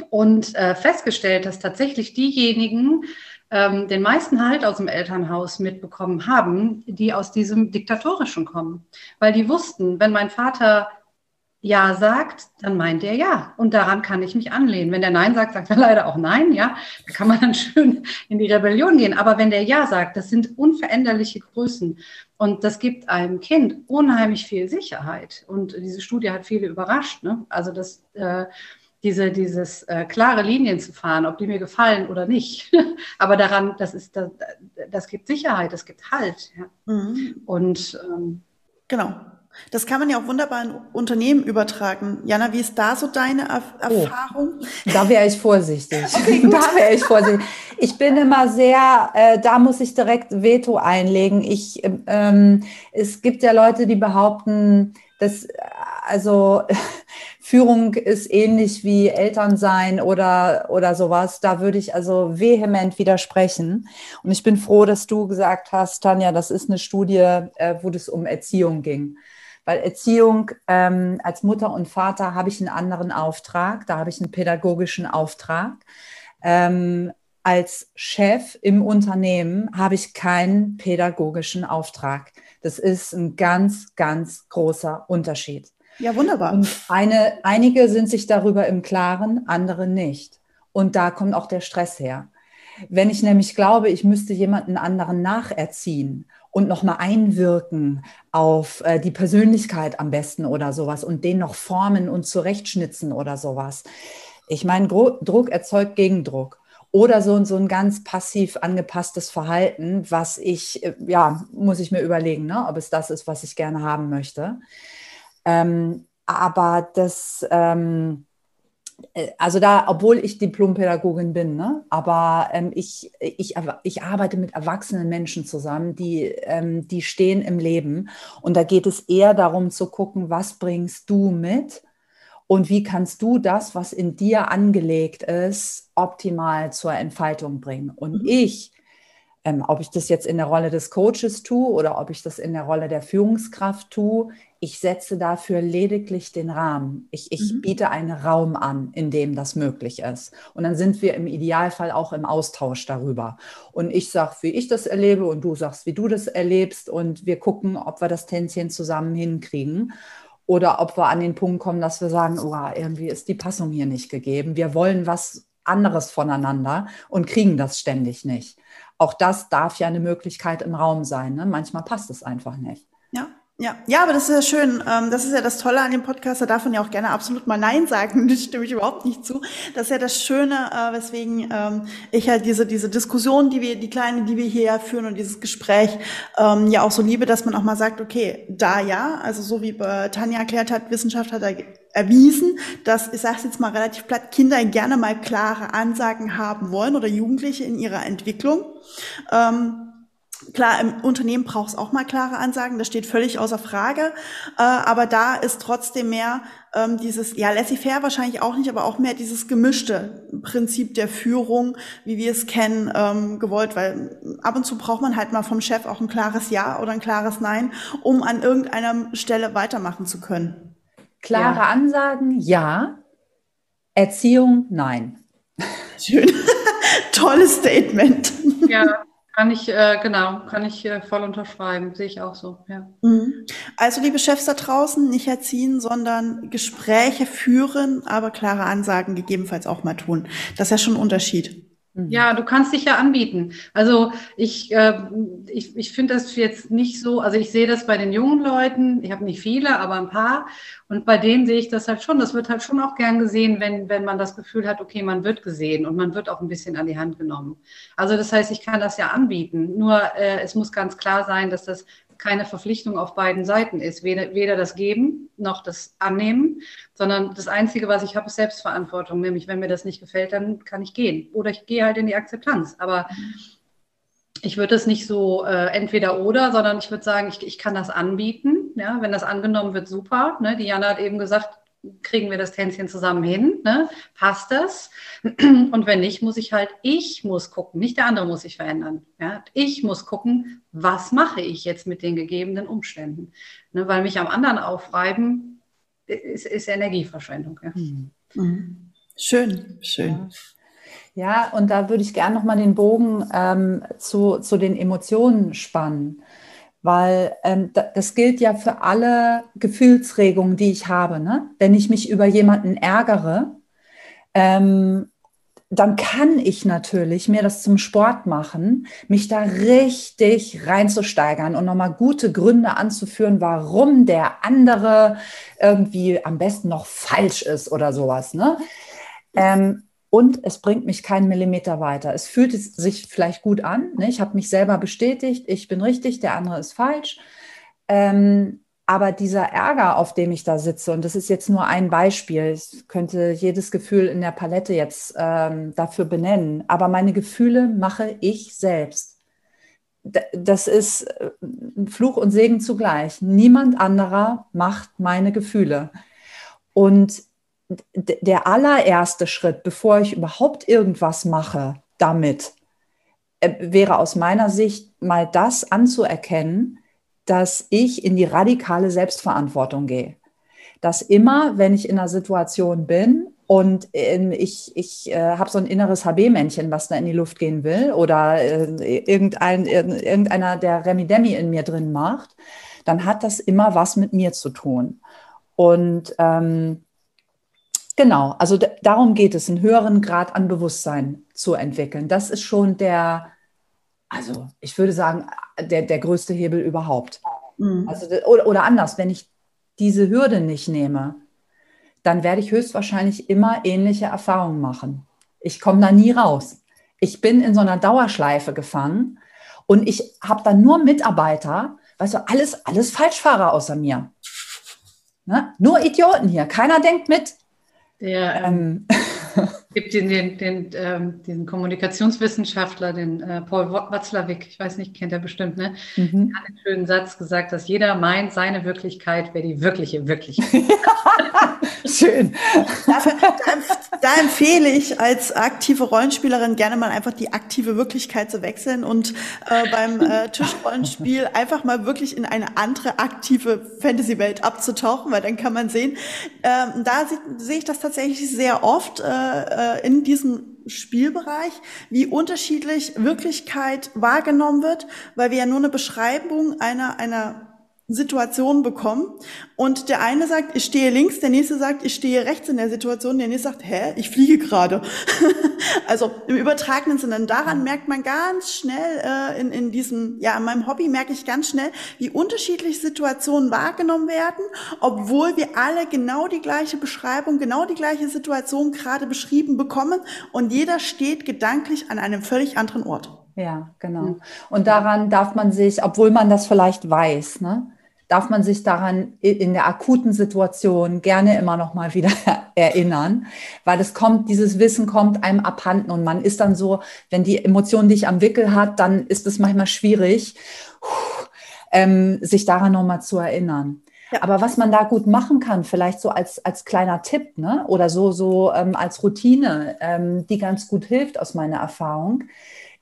und äh, festgestellt, dass tatsächlich diejenigen, ähm, den meisten Halt aus dem Elternhaus mitbekommen haben, die aus diesem Diktatorischen kommen. Weil die wussten, wenn mein Vater Ja sagt, dann meint er Ja. Und daran kann ich mich anlehnen. Wenn der Nein sagt, sagt er leider auch Nein. Ja, da kann man dann (laughs) schön in die Rebellion gehen. Aber wenn der Ja sagt, das sind unveränderliche Größen. Und das gibt einem Kind unheimlich viel Sicherheit. Und diese Studie hat viele überrascht. Ne? Also das, äh, diese, dieses äh, klare Linien zu fahren, ob die mir gefallen oder nicht. (laughs) Aber daran, das ist, das, das gibt Sicherheit, das gibt Halt. Ja. Mhm. Und ähm, genau. Das kann man ja auch wunderbar in Unternehmen übertragen. Jana, wie ist da so deine er oh, Erfahrung? Da wäre ich vorsichtig. (laughs) Okay, (laughs) da wäre ich vorsichtig. Ich bin immer sehr, äh, da muss ich direkt Veto einlegen. Ich, ähm, es gibt ja Leute, die behaupten, dass also (laughs) Führung ist ähnlich wie Elternsein oder, oder sowas. Da würde ich also vehement widersprechen. Und ich bin froh, dass du gesagt hast, Tanja, das ist eine Studie, äh, wo es um Erziehung ging. Weil Erziehung ähm, als Mutter und Vater habe ich einen anderen Auftrag, da habe ich einen pädagogischen Auftrag. Ähm, als Chef im Unternehmen habe ich keinen pädagogischen Auftrag. Das ist ein ganz, ganz großer Unterschied. Ja, wunderbar. Und eine, einige sind sich darüber im Klaren, andere nicht. Und da kommt auch der Stress her. Wenn ich nämlich glaube, ich müsste jemanden anderen nacherziehen und nochmal einwirken auf äh, die Persönlichkeit am besten oder sowas und den noch formen und zurechtschnitzen oder sowas. Ich meine, Druck erzeugt Gegendruck. Oder so, so ein ganz passiv angepasstes Verhalten, was ich, äh, ja, muss ich mir überlegen, ne, ob es das ist, was ich gerne haben möchte. Ähm, aber das, ähm, äh, also da, obwohl ich Diplompädagogin bin, ne, aber ähm, ich, ich, ich arbeite mit erwachsenen Menschen zusammen, die, ähm, die stehen im Leben. Und da geht es eher darum zu gucken, was bringst du mit und wie kannst du das, was in dir angelegt ist, optimal zur Entfaltung bringen. Und mhm. ich ähm, ob ich das jetzt in der Rolle des Coaches tue oder ob ich das in der Rolle der Führungskraft tue, ich setze dafür lediglich den Rahmen. Ich, ich mhm. biete einen Raum an, in dem das möglich ist. Und dann sind wir im Idealfall auch im Austausch darüber. Und ich sage, wie ich das erlebe und du sagst, wie du das erlebst. Und wir gucken, ob wir das Tänzchen zusammen hinkriegen. Oder ob wir an den Punkt kommen, dass wir sagen, oh, irgendwie ist die Passung hier nicht gegeben. Wir wollen was anderes voneinander und kriegen das ständig nicht auch das darf ja eine Möglichkeit im Raum sein. Ne? Manchmal passt es einfach nicht. Ja. Ja, ja, aber das ist ja schön. Ähm, das ist ja das Tolle an dem Podcast. Da darf man ja auch gerne absolut mal Nein sagen. (laughs) Das stimme ich überhaupt nicht zu. Das ist ja das Schöne, äh, weswegen ähm, ich halt diese, diese Diskussion, die wir, die kleine, die wir hier führen und dieses Gespräch ähm, ja auch so liebe, dass man auch mal sagt, okay, da ja, also so wie Tanja erklärt hat, Wissenschaft hat erwiesen, dass, ich sage es jetzt mal relativ platt, Kinder gerne mal klare Ansagen haben wollen oder Jugendliche in ihrer Entwicklung. Klar, im Unternehmen braucht es auch mal klare Ansagen, das steht völlig außer Frage. Äh, aber da ist trotzdem mehr ähm, dieses, ja, laissez-faire wahrscheinlich auch nicht, aber auch mehr dieses gemischte Prinzip der Führung, wie wir es kennen, ähm, gewollt. Weil ab und zu braucht man halt mal vom Chef auch ein klares Ja oder ein klares Nein, um an irgendeiner Stelle weitermachen zu können. Klare ja. Ansagen, ja. Erziehung, nein. Schön. (laughs) Tolles Statement. Ja, kann ich, äh, genau, kann ich äh, voll unterschreiben. Sehe ich auch so, ja. Mhm. Also, liebe Chefs da draußen, nicht erziehen, sondern Gespräche führen, aber klare Ansagen gegebenenfalls auch mal tun. Das ist ja schon ein Unterschied. Mhm. Ja, du kannst dich ja anbieten. Also ich, äh, ich, ich finde das jetzt nicht so, also ich sehe das bei den jungen Leuten, ich habe nicht viele, aber ein paar. Und bei denen sehe ich das halt schon. Das wird halt schon auch gern gesehen, wenn, wenn man das Gefühl hat, okay, man wird gesehen und man wird auch ein bisschen an die Hand genommen. Also das heißt, ich kann das ja anbieten. Nur äh, es muss ganz klar sein, dass das keine Verpflichtung auf beiden Seiten ist. Weder, weder das Geben noch das Annehmen, sondern das Einzige, was ich habe, ist Selbstverantwortung. Nämlich, wenn mir das nicht gefällt, dann kann ich gehen. Oder ich gehe halt in die Akzeptanz. Aber ich würde es nicht so äh, entweder oder, sondern ich würde sagen, ich, ich kann das anbieten. Ja, wenn das angenommen wird, super. Ne? Die Jana hat eben gesagt, kriegen wir das Tänzchen zusammen hin? Ne? Passt das? (clears throat) Und wenn nicht, muss ich halt, ich muss gucken, nicht der andere muss sich verändern. Ja? Ich muss gucken, was mache ich jetzt mit den gegebenen Umständen? Ne? Weil mich am anderen aufreiben, ist, ist Energieverschwendung. Ja? Mhm. Schön, schön. Ja. ja, und da würde ich gerne nochmal den Bogen ähm, zu, zu den Emotionen spannen weil ähm, das gilt ja für alle Gefühlsregungen, die ich habe. Ne? Wenn ich mich über jemanden ärgere, ähm, dann kann ich natürlich mir das zum Sport machen, mich da richtig reinzusteigern und nochmal gute Gründe anzuführen, warum der andere irgendwie am besten noch falsch ist oder sowas. Ne? Ähm, und es bringt mich keinen Millimeter weiter. Es fühlt sich vielleicht gut an. Ne? Ich habe mich selber bestätigt, ich bin richtig, der andere ist falsch. Ähm, aber dieser Ärger, auf dem ich da sitze, und das ist jetzt nur ein Beispiel, ich könnte jedes Gefühl in der Palette jetzt ähm, dafür benennen, aber meine Gefühle mache ich selbst. Das ist äh, Fluch und Segen zugleich. Niemand anderer macht meine Gefühle. Und der allererste Schritt, bevor ich überhaupt irgendwas mache damit, äh, wäre aus meiner Sicht mal das anzuerkennen, dass ich in die radikale Selbstverantwortung gehe. Dass immer, wenn ich in einer Situation bin und ich, ich äh, habe so ein inneres HB-Männchen, was da in die Luft gehen will, oder äh, irgendein, irgendeiner, der Remi-Demi in mir drin macht, dann hat das immer was mit mir zu tun. Und ähm, Genau, also darum geht es, einen höheren Grad an Bewusstsein zu entwickeln. Das ist schon der, also ich würde sagen, der, der größte Hebel überhaupt. Mhm. Also, oder, oder anders, wenn ich diese Hürde nicht nehme, dann werde ich höchstwahrscheinlich immer ähnliche Erfahrungen machen. Ich komme da nie raus. Ich bin in so einer Dauerschleife gefangen und ich habe dann nur Mitarbeiter, weißt du, alles, alles Falschfahrer außer mir. Ne? Nur Idioten hier. Keiner denkt mit. Ähm, ähm (laughs) gibt den, den, den ähm, diesen Kommunikationswissenschaftler, den äh, Paul Watzlawick, ich weiß nicht, kennt er bestimmt, ne? Mhm. hat einen schönen Satz gesagt, dass jeder meint, seine Wirklichkeit wäre die wirkliche Wirklichkeit. (laughs) Schön. Dafür, da, da, empfehle ich als aktive Rollenspielerin gerne mal einfach die aktive Wirklichkeit zu wechseln und äh, beim äh, Tischrollenspiel einfach mal wirklich in eine andere aktive Fantasy-Welt abzutauchen, weil dann kann man sehen, äh, da sehe ich das tatsächlich sehr oft, äh, äh, in diesem Spielbereich, wie unterschiedlich Wirklichkeit wahrgenommen wird, weil wir ja nur eine Beschreibung einer, einer Situation bekommen und der eine sagt, ich stehe links, der nächste sagt, ich stehe rechts in der Situation, der nächste sagt, hä, ich fliege gerade. (laughs) also im übertragenen Sinne. daran merkt man ganz schnell äh, in, in diesem, ja, in meinem Hobby merke ich ganz schnell, wie unterschiedliche Situationen wahrgenommen werden, obwohl wir alle genau die gleiche Beschreibung, genau die gleiche Situation gerade beschrieben bekommen und jeder steht gedanklich an einem völlig anderen Ort. Ja, genau. Und daran darf man sich, obwohl man das vielleicht weiß, ne? Darf man sich daran in der akuten Situation gerne immer noch mal wieder (laughs) erinnern, weil es kommt, dieses Wissen kommt einem abhanden und man ist dann so, wenn die Emotion dich am Wickel hat, dann ist es manchmal schwierig, ähm, sich daran noch mal zu erinnern. Ja. Aber was man da gut machen kann, vielleicht so als, als kleiner Tipp ne? oder so, so ähm, als Routine, ähm, die ganz gut hilft aus meiner Erfahrung,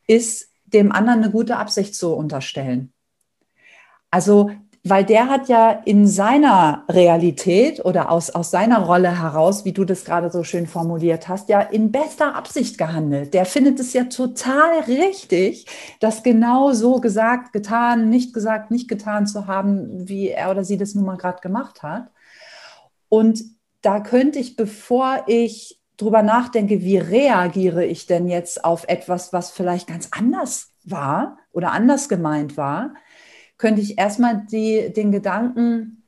ist dem anderen eine gute Absicht zu unterstellen. Also weil der hat ja in seiner Realität oder aus, aus seiner Rolle heraus, wie du das gerade so schön formuliert hast, ja in bester Absicht gehandelt. Der findet es ja total richtig, das genau so gesagt, getan, nicht gesagt, nicht getan zu haben, wie er oder sie das nun mal gerade gemacht hat. Und da könnte ich, bevor ich drüber nachdenke, wie reagiere ich denn jetzt auf etwas, was vielleicht ganz anders war oder anders gemeint war, könnte ich erstmal die, den Gedanken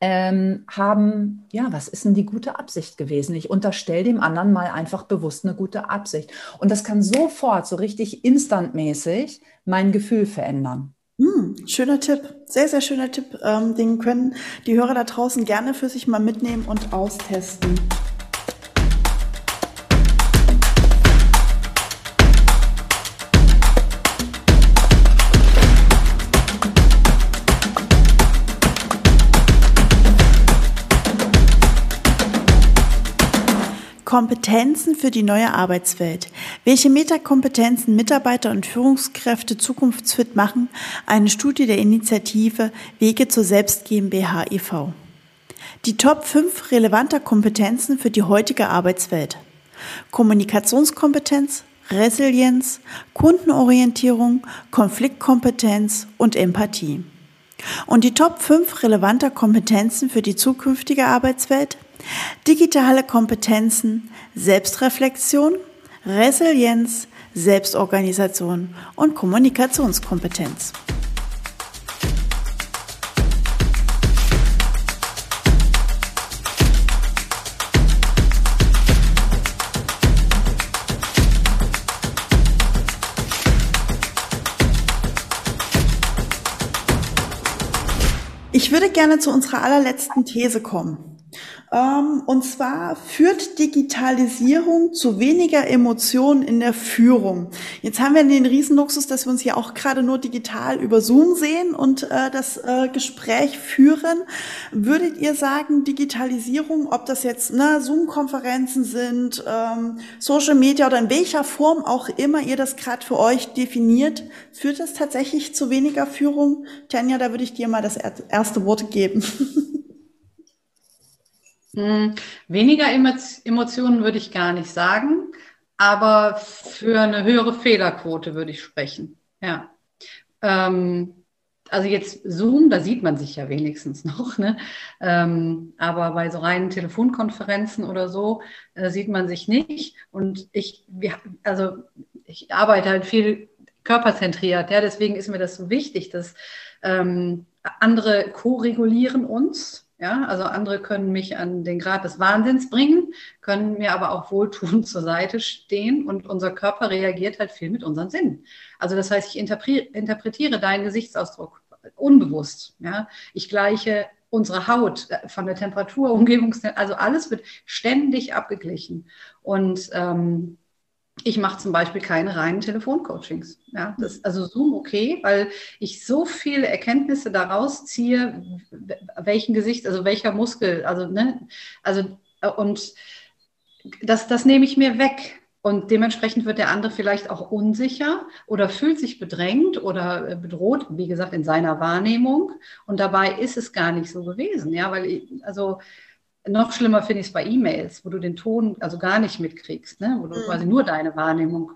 ähm, haben, ja, was ist denn die gute Absicht gewesen? Ich unterstelle dem anderen mal einfach bewusst eine gute Absicht. Und das kann sofort, so richtig instantmäßig, mein Gefühl verändern. Hm, schöner Tipp, sehr, sehr schöner Tipp. Ähm, den können die Hörer da draußen gerne für sich mal mitnehmen und austesten. Kompetenzen für die neue Arbeitswelt. Welche Metakompetenzen Mitarbeiter und Führungskräfte zukunftsfit machen, eine Studie der Initiative Wege zur Selbst GmbH e.V. Die Top 5 relevanter Kompetenzen für die heutige Arbeitswelt. Kommunikationskompetenz, Resilienz, Kundenorientierung, Konfliktkompetenz und Empathie. Und die Top 5 relevanter Kompetenzen für die zukünftige Arbeitswelt? Digitale Kompetenzen, Selbstreflexion, Resilienz, Selbstorganisation und Kommunikationskompetenz. Ich würde gerne zu unserer allerletzten These kommen. Ähm, und zwar führt Digitalisierung zu weniger Emotionen in der Führung. Jetzt haben wir den Riesenluxus, dass wir uns hier auch gerade nur digital über Zoom sehen und äh, das äh, Gespräch führen. Würdet ihr sagen, Digitalisierung, ob das jetzt ne, Zoom-Konferenzen sind, ähm, Social Media oder in welcher Form auch immer ihr das gerade für euch definiert, führt das tatsächlich zu weniger Führung? Tanja, da würde ich dir mal das erste Wort geben. (laughs) Hm, weniger Emotionen würde ich gar nicht sagen, aber für eine höhere Fehlerquote würde ich sprechen. Ja. Ähm, also jetzt Zoom, da sieht man sich ja wenigstens (laughs) noch, ne? Ähm, aber bei so reinen Telefonkonferenzen oder so äh, sieht man sich nicht. Und ich, wir, also ich arbeite halt viel körperzentriert, ja, deswegen ist mir das so wichtig, dass ähm, andere co-regulieren uns, ja, also andere können mich an den Grad des Wahnsinns bringen, können mir aber auch wohltuend (laughs) zur Seite stehen und unser Körper reagiert halt viel mit unseren Sinnen. Also das heißt, ich interpretiere deinen Gesichtsausdruck unbewusst. Ja, ich gleiche unsere Haut äh, von der Temperatur, (laughs) Umgebungstemperatur, also alles wird ständig abgeglichen und ähm, ich mache zum Beispiel keine reinen Telefoncoachings. Ja, das, also Zoom okay, weil ich so viele Erkenntnisse daraus ziehe, welchen Gesicht, also welcher Muskel, also, ne, also, und das, das nehme ich mir weg. Und dementsprechend wird der andere vielleicht auch unsicher oder fühlt sich bedrängt oder bedroht, wie gesagt, in seiner Wahrnehmung. Und dabei ist es gar nicht so gewesen. Ja, weil, also, noch schlimmer finde ich es bei E-Mails, wo du den Ton also gar nicht mitkriegst, ne? wo du mhm. quasi nur deine Wahrnehmung.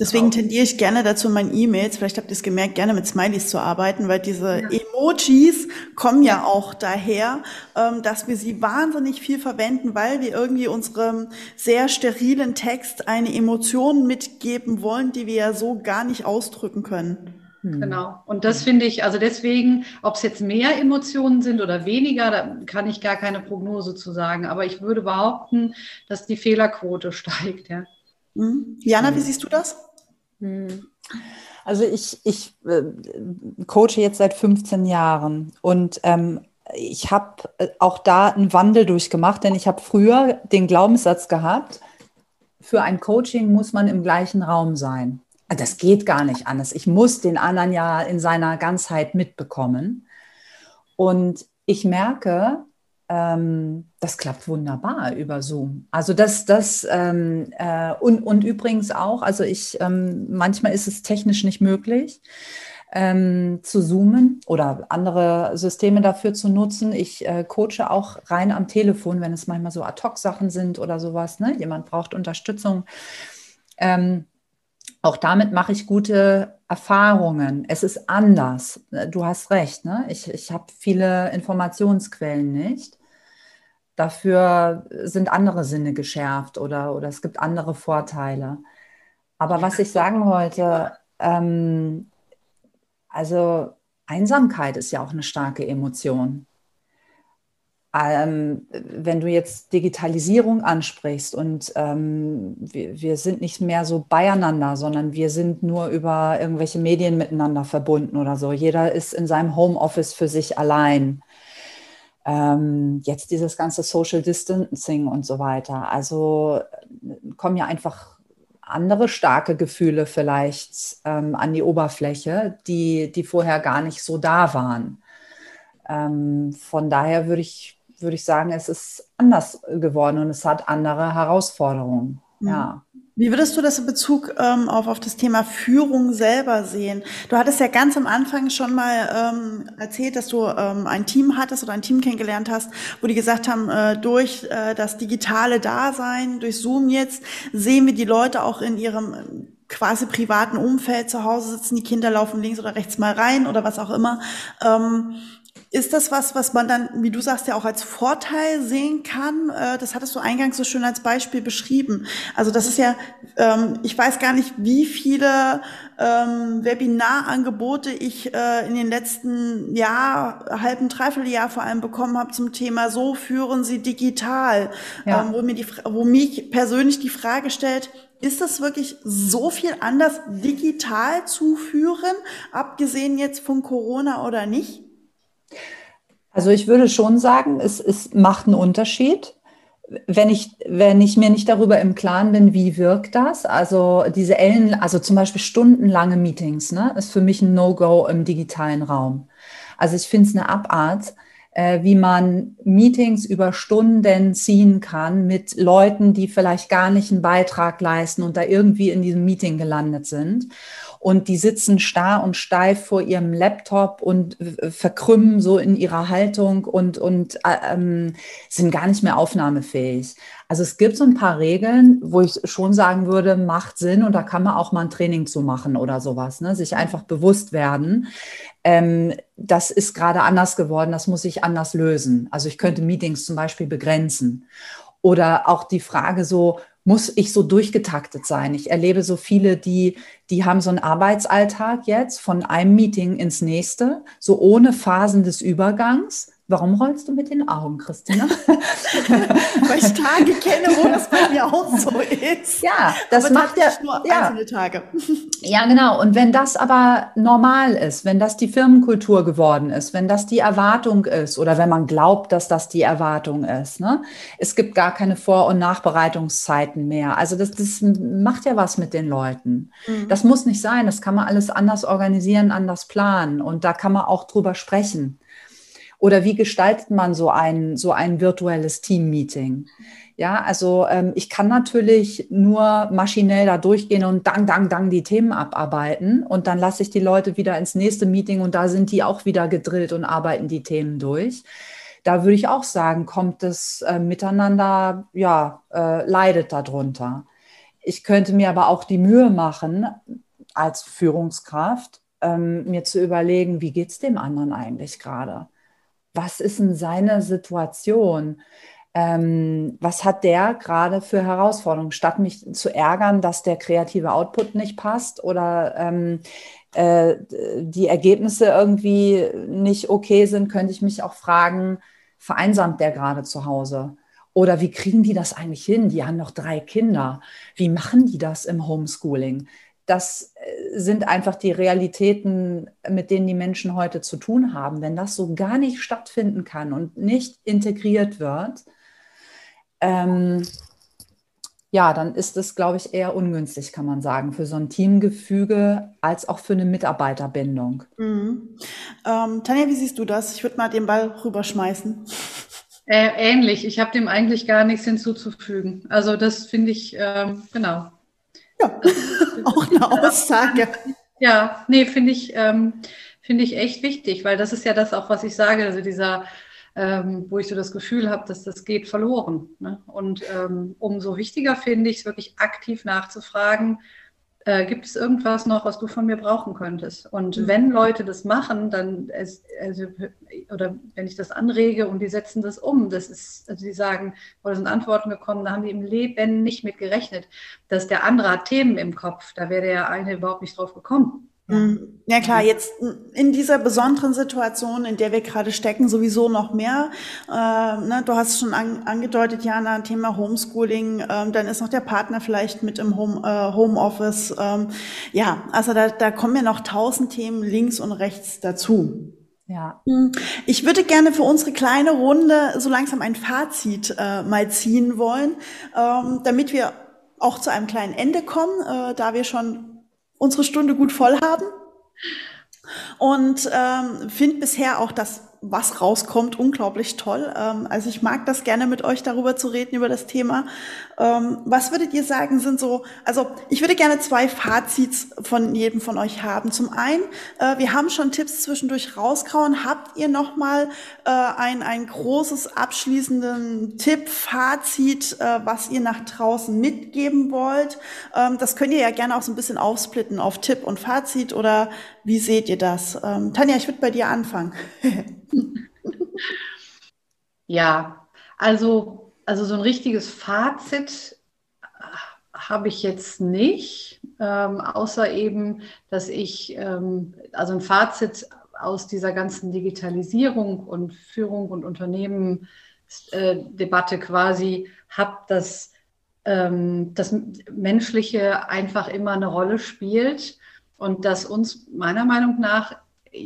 Deswegen tendiere ich gerne dazu, in meinen E-Mails, vielleicht habt ihr es gemerkt, gerne mit Smileys zu arbeiten, weil diese ja. Emojis kommen ja auch daher, ähm, dass wir sie wahnsinnig viel verwenden, weil wir irgendwie unserem sehr sterilen Text eine Emotion mitgeben wollen, die wir ja so gar nicht ausdrücken können. Hm. Genau. Und das finde ich, also deswegen, ob es jetzt mehr Emotionen sind oder weniger, da kann ich gar keine Prognose zu sagen. Aber ich würde behaupten, dass die Fehlerquote (laughs) steigt. Ja. Mhm. Jana, wie siehst du das? Hm. Also ich, ich äh, coache jetzt seit 15 Jahren und ähm, ich habe äh, auch da einen Wandel durchgemacht, denn ich habe früher den Glaubenssatz gehabt, für ein Coaching muss man im gleichen Raum sein. Ah, das geht gar nicht anders. Ich muss den anderen ja in seiner Ganzheit mitbekommen. Und ich merke, ähm, das klappt wunderbar über Zoom. Also das, das ähm, äh, und, und übrigens auch, also ich, ähm, manchmal ist es technisch nicht möglich, ähm, zu zoomen oder andere Systeme dafür zu nutzen. Ich äh, coache auch rein am Telefon, wenn es manchmal so Ad-Hoc-Sachen sind oder sowas. Ne? Jemand braucht Unterstützung. Ähm, auch damit mache ich gute Erfahrungen. Es ist anders. Du hast recht. Ne? Ich, ich habe viele Informationsquellen nicht. Dafür sind andere Sinne geschärft oder, oder es gibt andere Vorteile. Aber was ich sagen wollte, ähm, also Einsamkeit ist ja auch eine starke Emotion ähm, wenn du jetzt Digitalisierung ansprichst und ähm, wir, wir, sind nicht mehr so beieinander, sondern wir sind nur über irgendwelche Medien miteinander verbunden oder so. Jeder ist in seinem Homeoffice für sich allein. Ähm, jetzt dieses ganze Social Distancing und so weiter. Also kommen ja einfach andere starke Gefühle vielleicht ähm, an die Oberfläche, die, die vorher gar nicht so da waren. Ähm, von daher würde ich würde ich sagen, es ist anders geworden und es hat andere Herausforderungen. Mhm. Ja. Wie würdest du das in Bezug ähm, auf, auf das Thema Führung selber sehen? Du hattest ja ganz am Anfang schon mal ähm, erzählt, dass du ähm, ein Team hattest oder ein Team kennengelernt hast, wo die gesagt haben, äh, durch äh, das digitale Dasein, durch Zoom jetzt, sehen wir die Leute auch in ihrem quasi privaten Umfeld zu Hause sitzen, die Kinder laufen links oder rechts mal rein oder was auch immer. Ähm, ist das was, was man dann, wie du sagst, ja auch als Vorteil sehen kann? Äh, das hattest du eingangs so schön als Beispiel beschrieben. Also das ist ja, ähm, ich weiß gar nicht, wie viele ähm, Webinarangebote ich äh, in den letzten Jahr, halben, dreiviertel Jahr vor allem bekommen habe zum Thema So führen Sie digital, ja. Ähm, wo mir die, wo mich persönlich die Frage stellt, ist das wirklich so viel anders digital zu führen, abgesehen jetzt von Corona oder nicht? Also ich würde schon sagen, es, es macht einen Unterschied. Wenn ich, wenn ich mir nicht darüber im Klaren bin, wie wirkt das? Also diese Ellen, also zum Beispiel stundenlange Meetings, ne, ist für mich ein No-Go im digitalen Raum. Also ich finde es eine Abart, äh, wie man Meetings über Stunden ziehen kann mit Leuten, die vielleicht gar nicht einen Beitrag leisten und da irgendwie in diesem Meeting gelandet sind und die sitzen starr und steif vor ihrem Laptop und verkrümmen so in ihrer Haltung und, und äh, ähm, sind gar nicht mehr aufnahmefähig. Also es gibt so ein paar Regeln, wo ich schon sagen würde, macht Sinn und da kann man auch mal ein Training zu machen oder sowas, ne? sich einfach bewusst werden. Ähm, das ist gerade anders geworden, das muss ich anders lösen. Also ich könnte Meetings zum Beispiel begrenzen. Oder auch die Frage so, muss ich so durchgetaktet sein. Ich erlebe so viele, die, die haben so einen Arbeitsalltag jetzt von einem Meeting ins nächste, so ohne Phasen des Übergangs. Warum rollst du mit den Augen, Christina? (laughs) Weil ich Tage kenne, wo das bei mir auch so ist. Ja, das aber macht ja nur ja. einzelne Tage. (laughs) Ja, genau. Und wenn das aber normal ist, wenn das die Firmenkultur geworden ist, wenn das die Erwartung ist oder wenn man glaubt, dass das die Erwartung ist, ne? es gibt gar keine Vor- und Nachbereitungszeiten mehr. Also das, das macht ja was mit den Leuten. Mhm. Das muss nicht sein. Das kann man alles anders organisieren, anders planen. Und da kann man auch drüber sprechen. Oder wie gestaltet man so ein, so ein virtuelles Team-Meeting? Ja, also ähm, ich kann natürlich nur maschinell da durchgehen und dang, dang, dang die Themen abarbeiten und dann lasse ich die Leute wieder ins nächste Meeting und da sind die auch wieder gedrillt und arbeiten die Themen durch. Da würde ich auch sagen, kommt das äh, Miteinander, ja, äh, leidet darunter. Ich könnte mir aber auch die Mühe machen, als Führungskraft, ähm, mir zu überlegen, wie geht es dem anderen eigentlich gerade? Was ist denn seine Situation? Ähm, was hat der gerade für Herausforderungen? Statt mich zu ärgern, dass der kreative Output nicht passt oder ähm, äh, die Ergebnisse irgendwie nicht okay sind, könnte ich mich auch fragen, vereinsamt der gerade zu Hause? Oder wie kriegen die das eigentlich hin? Die haben noch drei Kinder. Wie machen die das im Homeschooling? Das äh, sind einfach die Realitäten, mit denen die Menschen heute zu tun haben. Wenn das so gar nicht stattfinden kann und nicht integriert wird, ähm, ja, dann ist es, glaube ich, eher ungünstig, kann man sagen, für so ein Teamgefüge als auch für eine Mitarbeiterbindung. Mhm. Ähm, Tanja, wie siehst du das? Ich würde mal den Ball rüberschmeißen. Äh, ähnlich. Ich habe dem eigentlich gar nichts hinzuzufügen. Also das finde ich, ähm, genau, ja, (laughs) auch eine Aussage. Ja, nee, finde ich, ähm, finde ich echt wichtig, weil das ist ja das auch, was ich sage, also dieser, ähm, wo ich so das Gefühl habe, dass das geht verloren. Ne? Und ähm, umso wichtiger finde ich es wirklich aktiv nachzufragen, äh, gibt es irgendwas noch, was du von mir brauchen könntest? Und mhm. wenn Leute das machen, dann, es, also, oder wenn ich das anrege und die setzen das um, das ist, also die sagen, oder sind Antworten gekommen, da haben die im Leben nicht mit gerechnet, dass der andere hat Themen im Kopf, da wäre der eine überhaupt nicht drauf gekommen. Mhm. Ja klar, jetzt in dieser besonderen Situation, in der wir gerade stecken, sowieso noch mehr. Äh, ne, du hast schon an, angedeutet, Jana, Thema Homeschooling, ähm, dann ist noch der Partner vielleicht mit im Home, äh, Homeoffice. Ähm, ja, also da, da kommen ja noch tausend Themen links und rechts dazu. Ja. Hm. Ich würde gerne für unsere kleine Runde so langsam ein Fazit äh, mal ziehen wollen, ähm, damit wir auch zu einem kleinen Ende kommen, äh, da wir schon unsere Stunde gut voll haben. Und ähm, finde bisher auch, dass was rauskommt, unglaublich toll. Ähm, also ich mag das gerne mit euch darüber zu reden, über das Thema. Ähm, was würdet ihr sagen, sind so, also ich würde gerne zwei Fazits von jedem von euch haben. Zum einen, äh, wir haben schon Tipps zwischendurch rausgehauen. Habt ihr nochmal äh, ein, ein großes abschließenden Tipp, Fazit, äh, was ihr nach draußen mitgeben wollt? Ähm, das könnt ihr ja gerne auch so ein bisschen aufsplitten auf Tipp und Fazit oder wie seht ihr das? Tanja, ich würde bei dir anfangen. (laughs) (laughs) ja, also, also so ein richtiges Fazit habe ich jetzt nicht, ähm, außer eben, dass ich, ähm, also ein Fazit aus dieser ganzen Digitalisierung und Führung und Unternehmensdebatte äh, quasi habe, dass ähm, das Menschliche einfach immer eine Rolle spielt und dass uns meiner Meinung nach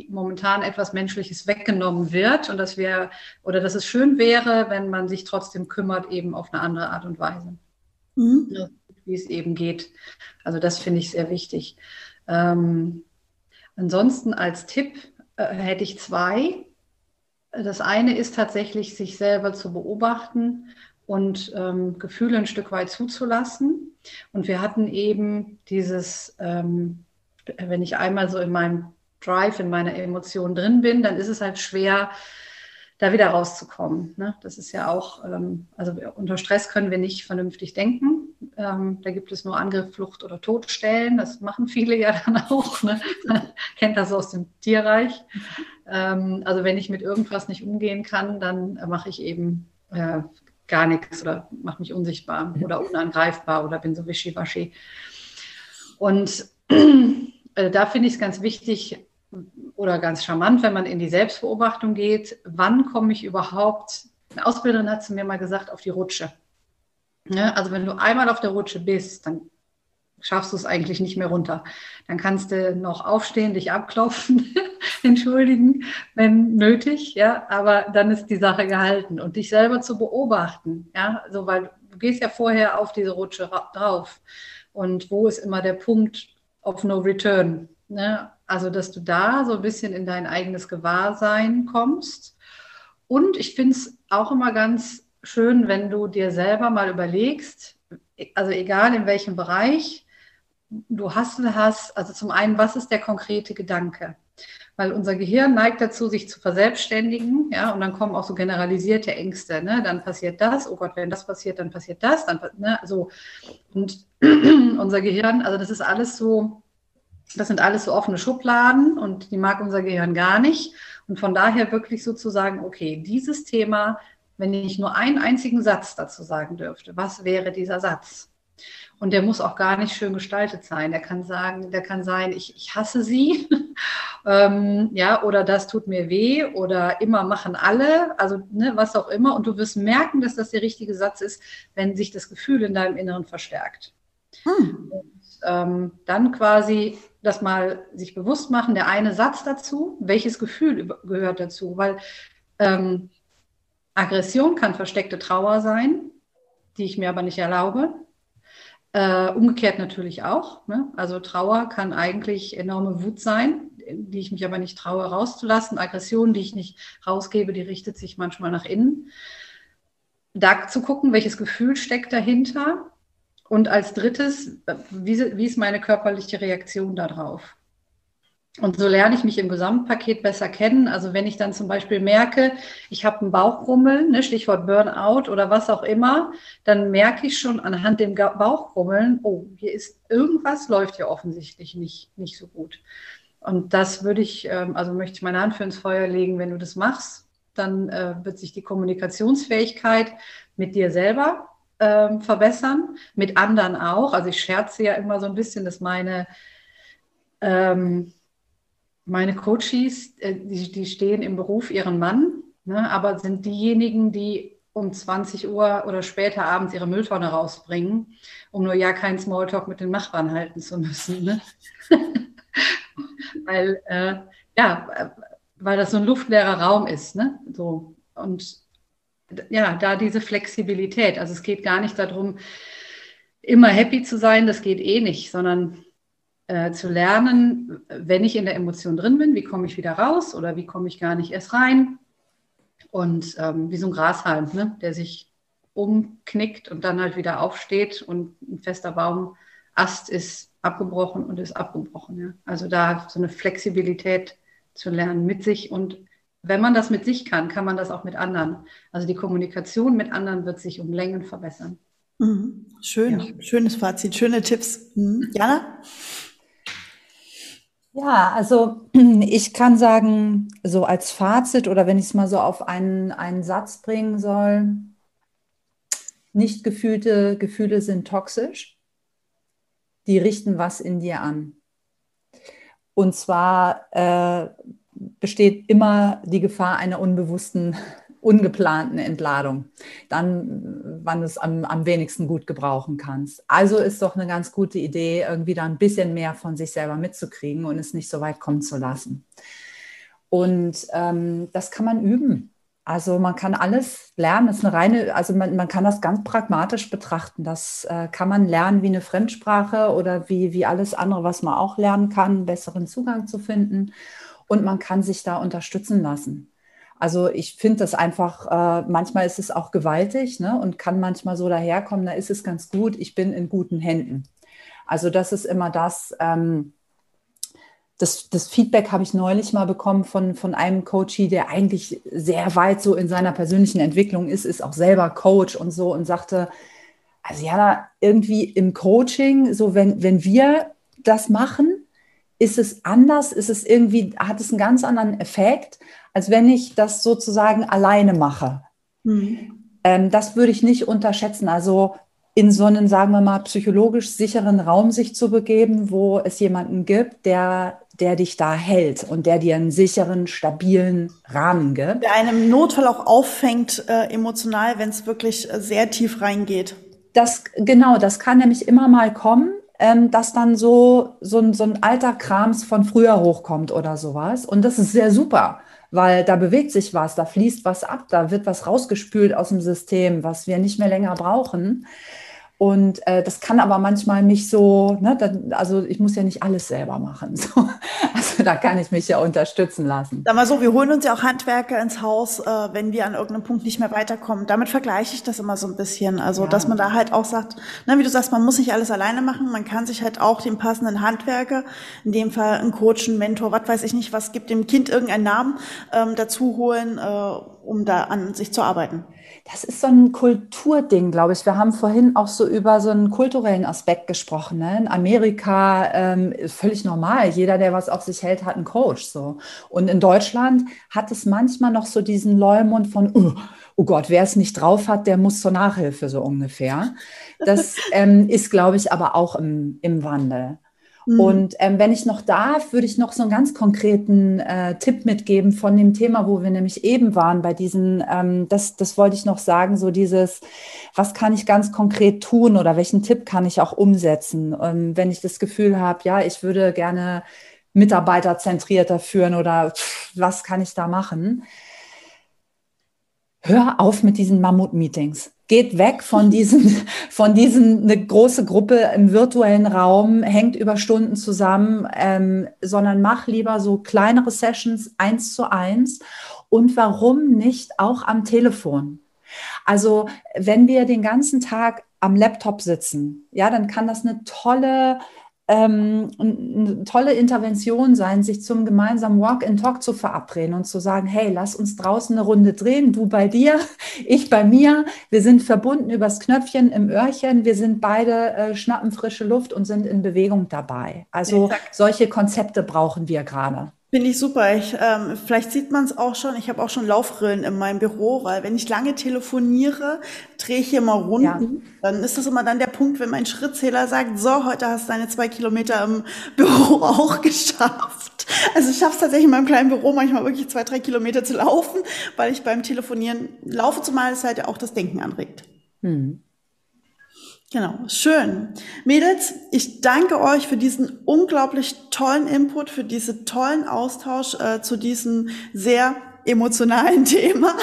momentan etwas Menschliches weggenommen wird und dass wir oder dass es schön wäre, wenn man sich trotzdem kümmert, eben auf eine andere Art und Weise. Mhm. Wie es eben geht. Also das finde ich sehr wichtig. Ähm, ansonsten als Tipp äh, hätte ich zwei. Das eine ist tatsächlich, sich selber zu beobachten und ähm, Gefühle ein Stück weit zuzulassen. Und wir hatten eben dieses ähm, wenn ich einmal so in meinem Drive, in meiner Emotion drin bin, dann ist es halt schwer, da wieder rauszukommen. Ne? Das ist ja auch, ähm, also unter Stress können wir nicht vernünftig denken. Ähm, da gibt es nur Angriff, Flucht oder Todstellen. Das machen viele ja (laughs) dann auch. Ne? (laughs) Kennt das aus dem Tierreich. Ähm, also wenn ich mit irgendwas nicht umgehen kann, dann mache ich eben äh, gar nichts oder mache mich unsichtbar oder unangreifbar oder bin so wischiwaschi. Und (clears throat) äh, da finde ich es ganz wichtig oder ganz charmant, wenn man in die Selbstbeobachtung geht, wann komme ich überhaupt, eine Ausbilderin hat zu mir mal gesagt, auf die Rutsche. Ja, also wenn du einmal auf der Rutsche bist, dann schaffst du es eigentlich nicht mehr runter. Dann kannst du noch aufstehen, dich abklopfen, (laughs) entschuldigen, wenn nötig, ja, aber dann ist die Sache gehalten und dich selber zu beobachten, ja, so weil du gehst ja vorher auf diese Rutsche drauf und wo ist immer der Punkt, of no return. Ne? Also, dass du da so ein bisschen in dein eigenes Gewahrsein kommst. Und ich finde es auch immer ganz schön, wenn du dir selber mal überlegst, also egal in welchem Bereich du hast hast, also zum einen, was ist der konkrete Gedanke? Weil unser Gehirn neigt dazu, sich zu verselbstständigen, ja, und dann kommen auch so generalisierte Ängste, ne? Dann passiert das, oh Gott, wenn das passiert, dann passiert das, dann, ne, so. Und (clears throat) unser Gehirn, also das ist alles so, das sind alles so offene Schubladen und die mag unser Gehirn gar nicht. Und von daher wirklich so zu sagen, okay, dieses Thema, wenn ich nur einen einzigen Satz dazu sagen dürfte, was wäre dieser Satz? Und der muss auch gar nicht schön gestaltet sein. Der kann sagen, der kann sein, ich, ich hasse sie, (laughs) ähm, ja, oder das tut mir weh, oder immer machen alle, also ne, was auch immer. Und du wirst merken, dass das der richtige Satz ist, wenn sich das Gefühl in deinem Inneren verstärkt. Hm. Und, ähm, dann quasi das mal sich bewusst machen, der eine Satz dazu, welches Gefühl gehört dazu, weil ähm, Aggression kann versteckte Trauer sein, die ich mir aber nicht erlaube. Äh, umgekehrt natürlich auch. Ne? Also Trauer kann eigentlich enorme Wut sein, die ich mich aber nicht traue rauszulassen. Aggression, die ich nicht rausgebe, die richtet sich manchmal nach innen. Da zu gucken, welches Gefühl steckt dahinter und als drittes, wie, wie ist meine körperliche Reaktion darauf? Und so lerne ich mich im Gesamtpaket besser kennen. Also wenn ich dann zum Beispiel merke, ich habe einen Bauchgrummeln, ne, Stichwort Burnout oder was auch immer, dann merke ich schon anhand dem Bauchgrummeln, oh, hier ist irgendwas läuft ja offensichtlich nicht, nicht so gut. Und das würde ich, ähm, also möchte ich meine Hand für ins Feuer legen, wenn du das machst, dann äh, wird sich die Kommunikationsfähigkeit mit dir selber ähm, verbessern, mit anderen auch. Also ich scherze ja immer so ein bisschen, dass meine, ähm, meine Coaches, äh, die, die stehen im Beruf ihren Mann, ne, aber sind diejenigen, die um 20 Uhr oder später abends ihre Mülltonne rausbringen, um nur ja keinen Smalltalk mit den Nachbarn halten zu müssen. Ne? (laughs) weil, äh, ja, weil das so ein luftleerer Raum ist. Ne? So. Und ja, da diese Flexibilität. Also es geht gar nicht darum, immer happy zu sein, das geht eh nicht, sondern äh, zu lernen, wenn ich in der Emotion drin bin, wie komme ich wieder raus oder wie komme ich gar nicht erst rein Und ähm, wie so ein Grashalm, ne? der sich umknickt und dann halt wieder aufsteht und ein fester Baumast ist abgebrochen und ist abgebrochen. Ja? Also da so eine Flexibilität zu lernen mit sich und wenn man das mit sich kann, kann man das auch mit anderen. Also die Kommunikation mit anderen wird sich um Längen verbessern. Mhm. Schön, ja. schönes Fazit, schöne Tipps. Mhm. Jana? Ja, also (clears throat) ich kann sagen, so als Fazit oder wenn ich es mal so auf einen, einen Satz bringen soll, nicht gefühlte Gefühle sind toxisch. Die richten was in dir an. Und zwar äh, besteht immer die Gefahr einer unbewussten, ungeplanten Entladung. Dann, wann du es am, am wenigsten gut gebrauchen kannst. Also ist doch eine ganz gute Idee, irgendwie da ein bisschen mehr von sich selber mitzukriegen und es nicht so weit kommen zu lassen. Und ähm, das kann man üben. Also man kann alles lernen. Das ist eine reine, also man, man kann das ganz pragmatisch betrachten. Das äh, kann man lernen wie eine Fremdsprache oder wie, wie alles andere, was man auch lernen kann, besseren Zugang zu finden. Und man kann sich da unterstützen lassen. Also ich finde das einfach, äh, manchmal ist es auch gewaltig ne, und kann manchmal so daherkommen, da ist es ganz gut, ich bin in guten Händen. Also das ist immer das, ähm, das, das Feedback habe ich neulich mal bekommen von, von einem Coachie, der eigentlich sehr weit so in seiner persönlichen Entwicklung ist, ist auch selber Coach und so und sagte, also ja, irgendwie im Coaching, so wenn, wenn wir das machen, ist es anders, ist es irgendwie, hat es einen ganz anderen Effekt, als wenn ich das sozusagen alleine mache. Mhm. Ähm, das würde ich nicht unterschätzen. Also in so einen, sagen wir mal, psychologisch sicheren Raum sich zu begeben, wo es jemanden gibt, der der dich da hält und der dir einen sicheren, stabilen Rahmen gibt. Der einem im Notfall auch auffängt, äh, emotional, wenn es wirklich äh, sehr tief reingeht. Das, genau, das kann nämlich immer mal kommen, ähm, dass dann so, so, ein, so ein alter Krams von früher hochkommt oder sowas. Und das ist sehr super, weil da bewegt sich was, da fließt was ab, da wird was rausgespült aus dem System, was wir nicht mehr länger brauchen. Und äh, das kann aber manchmal nicht so, ne, da, also ich muss ja nicht alles selber machen. (laughs) So. Also da kann ich mich ja unterstützen lassen. Sag mal so, wir holen uns ja auch Handwerker ins Haus, äh, wenn wir an irgendeinem Punkt nicht mehr weiterkommen. Damit vergleiche ich das immer so ein bisschen. Also, ja. dass man da halt auch sagt, ne, wie du sagst, man muss nicht alles alleine machen, man kann sich halt auch den passenden Handwerker, in dem Fall einen Coach, einen Mentor, was weiß ich nicht, was gibt dem Kind irgendeinen Namen, ähm, dazu holen, äh, um da an sich zu arbeiten. Das ist so ein Kulturding, glaube ich. Wir haben vorhin auch so über so einen kulturellen Aspekt gesprochen. Ne? In Amerika ähm, ist völlig normal. Jeder, der was auf sich hält, hat einen Coach. So. Und in Deutschland hat es manchmal noch so diesen Leumund von, oh, oh Gott, wer es nicht drauf hat, der muss zur Nachhilfe, so ungefähr. Das ähm, ist, glaube ich, aber auch im, im Wandel. Mhm. Und ähm, wenn ich noch darf, würde ich noch so einen ganz konkreten äh, Tipp mitgeben von dem Thema, wo wir nämlich eben waren, bei diesen, ähm, das, das wollte ich noch sagen, so dieses, was kann ich ganz konkret tun oder welchen Tipp kann ich auch umsetzen, ähm, wenn ich das Gefühl habe, ja, ich würde gerne mitarbeiterzentrierter führen oder pff, was kann ich da machen? Hör auf mit diesen Mammut-Meetings geht weg von diesen, (laughs) von diesen, eine große Gruppe im virtuellen Raum, hängt über Stunden zusammen, ähm, sondern mach lieber so kleinere Sessions eins zu eins. Und warum nicht auch am Telefon? Also, wenn wir den ganzen Tag am Laptop sitzen, ja, dann kann das eine tolle ähm, eine tolle Intervention sein, sich zum gemeinsamen Walk and Talk zu verabreden und zu sagen, hey, lass uns draußen eine Runde drehen, du bei dir, (laughs) ich bei mir. Wir sind verbunden übers Knöpfchen im Öhrchen. Wir sind beide äh, schnappen frische Luft und sind in Bewegung dabei. Also Exakt. solche Konzepte brauchen wir gerade. Finde ich super. Ich, ähm, vielleicht sieht man es auch schon. Ich habe auch schon Laufrillen in meinem Büro, weil wenn ich lange telefoniere, drehe ich hier mal Runden. Ja. Dann ist das immer dann der Punkt, wenn mein Schrittzähler sagt, so, heute hast du deine zwei Kilometer im (laughs) Büro auch geschafft. Also ich schaffe es tatsächlich in meinem kleinen Büro manchmal wirklich zwei, drei Kilometer zu laufen, weil ich beim Telefonieren laufe, zumal es halt ja auch das Denken anregt. Hm. Genau, schön. Mädels, ich danke euch für diesen unglaublich tollen Input, für diesen tollen Austausch äh, zu diesem sehr emotionalen (laughs) Thema,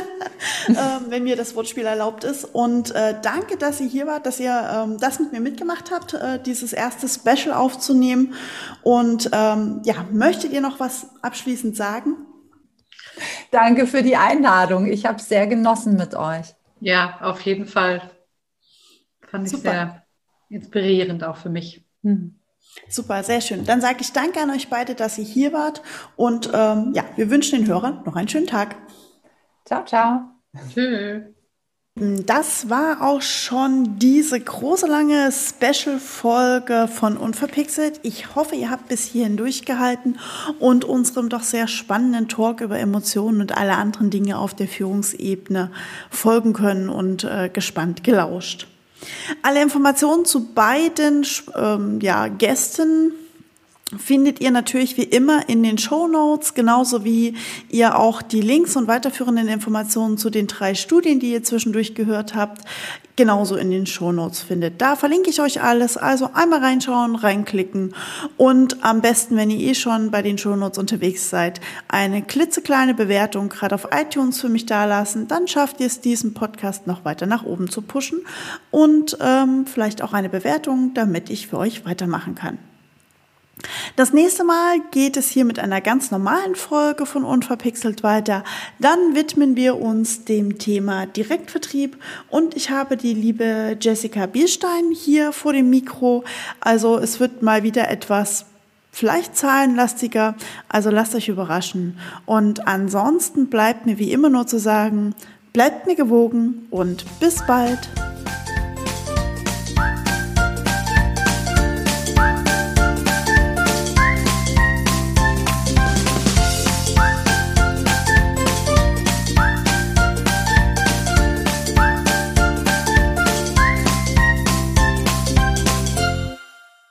(laughs) äh, wenn mir das Wortspiel erlaubt ist. Und äh, danke, dass ihr hier wart, dass ihr ähm, das mit mir mitgemacht habt, äh, dieses erste Special aufzunehmen. Und ähm, ja, möchtet ihr noch was abschließend sagen? Danke für die Einladung. Ich habe es sehr genossen mit euch. Ja, auf jeden Fall. Fand ich Super. sehr inspirierend auch für mich. Mhm. Super, sehr schön. Dann sage ich danke an euch beide, dass ihr hier wart. Und ähm, ja, wir wünschen den Hörern noch einen schönen Tag. Ciao, ciao. Tschüss. Das war auch schon diese große lange Special-Folge von Unverpixelt. Ich hoffe, ihr habt bis hierhin durchgehalten und unserem doch sehr spannenden Talk über Emotionen und alle anderen Dinge auf der Führungsebene folgen können und äh, gespannt gelauscht. Alle Informationen zu beiden ähm, ja, Gästen findet ihr natürlich wie immer in den Show Notes, genauso wie ihr auch die Links und weiterführenden Informationen zu den drei Studien, die ihr zwischendurch gehört habt, genauso in den Show Notes findet. Da verlinke ich euch alles, also einmal reinschauen, reinklicken und am besten, wenn ihr eh schon bei den Show Notes unterwegs seid, eine klitzekleine Bewertung gerade auf iTunes für mich dalassen, dann schafft ihr es, diesen Podcast noch weiter nach oben zu pushen und ähm, vielleicht auch eine Bewertung, damit ich für euch weitermachen kann. Das nächste Mal geht es hier mit einer ganz normalen Folge von Unverpixelt weiter. Dann widmen wir uns dem Thema Direktvertrieb und ich habe die liebe Jessica Bierstein hier vor dem Mikro. Also es wird mal wieder etwas vielleicht zahlenlastiger, also lasst euch überraschen. Und ansonsten bleibt mir wie immer nur zu sagen, bleibt mir gewogen und bis bald.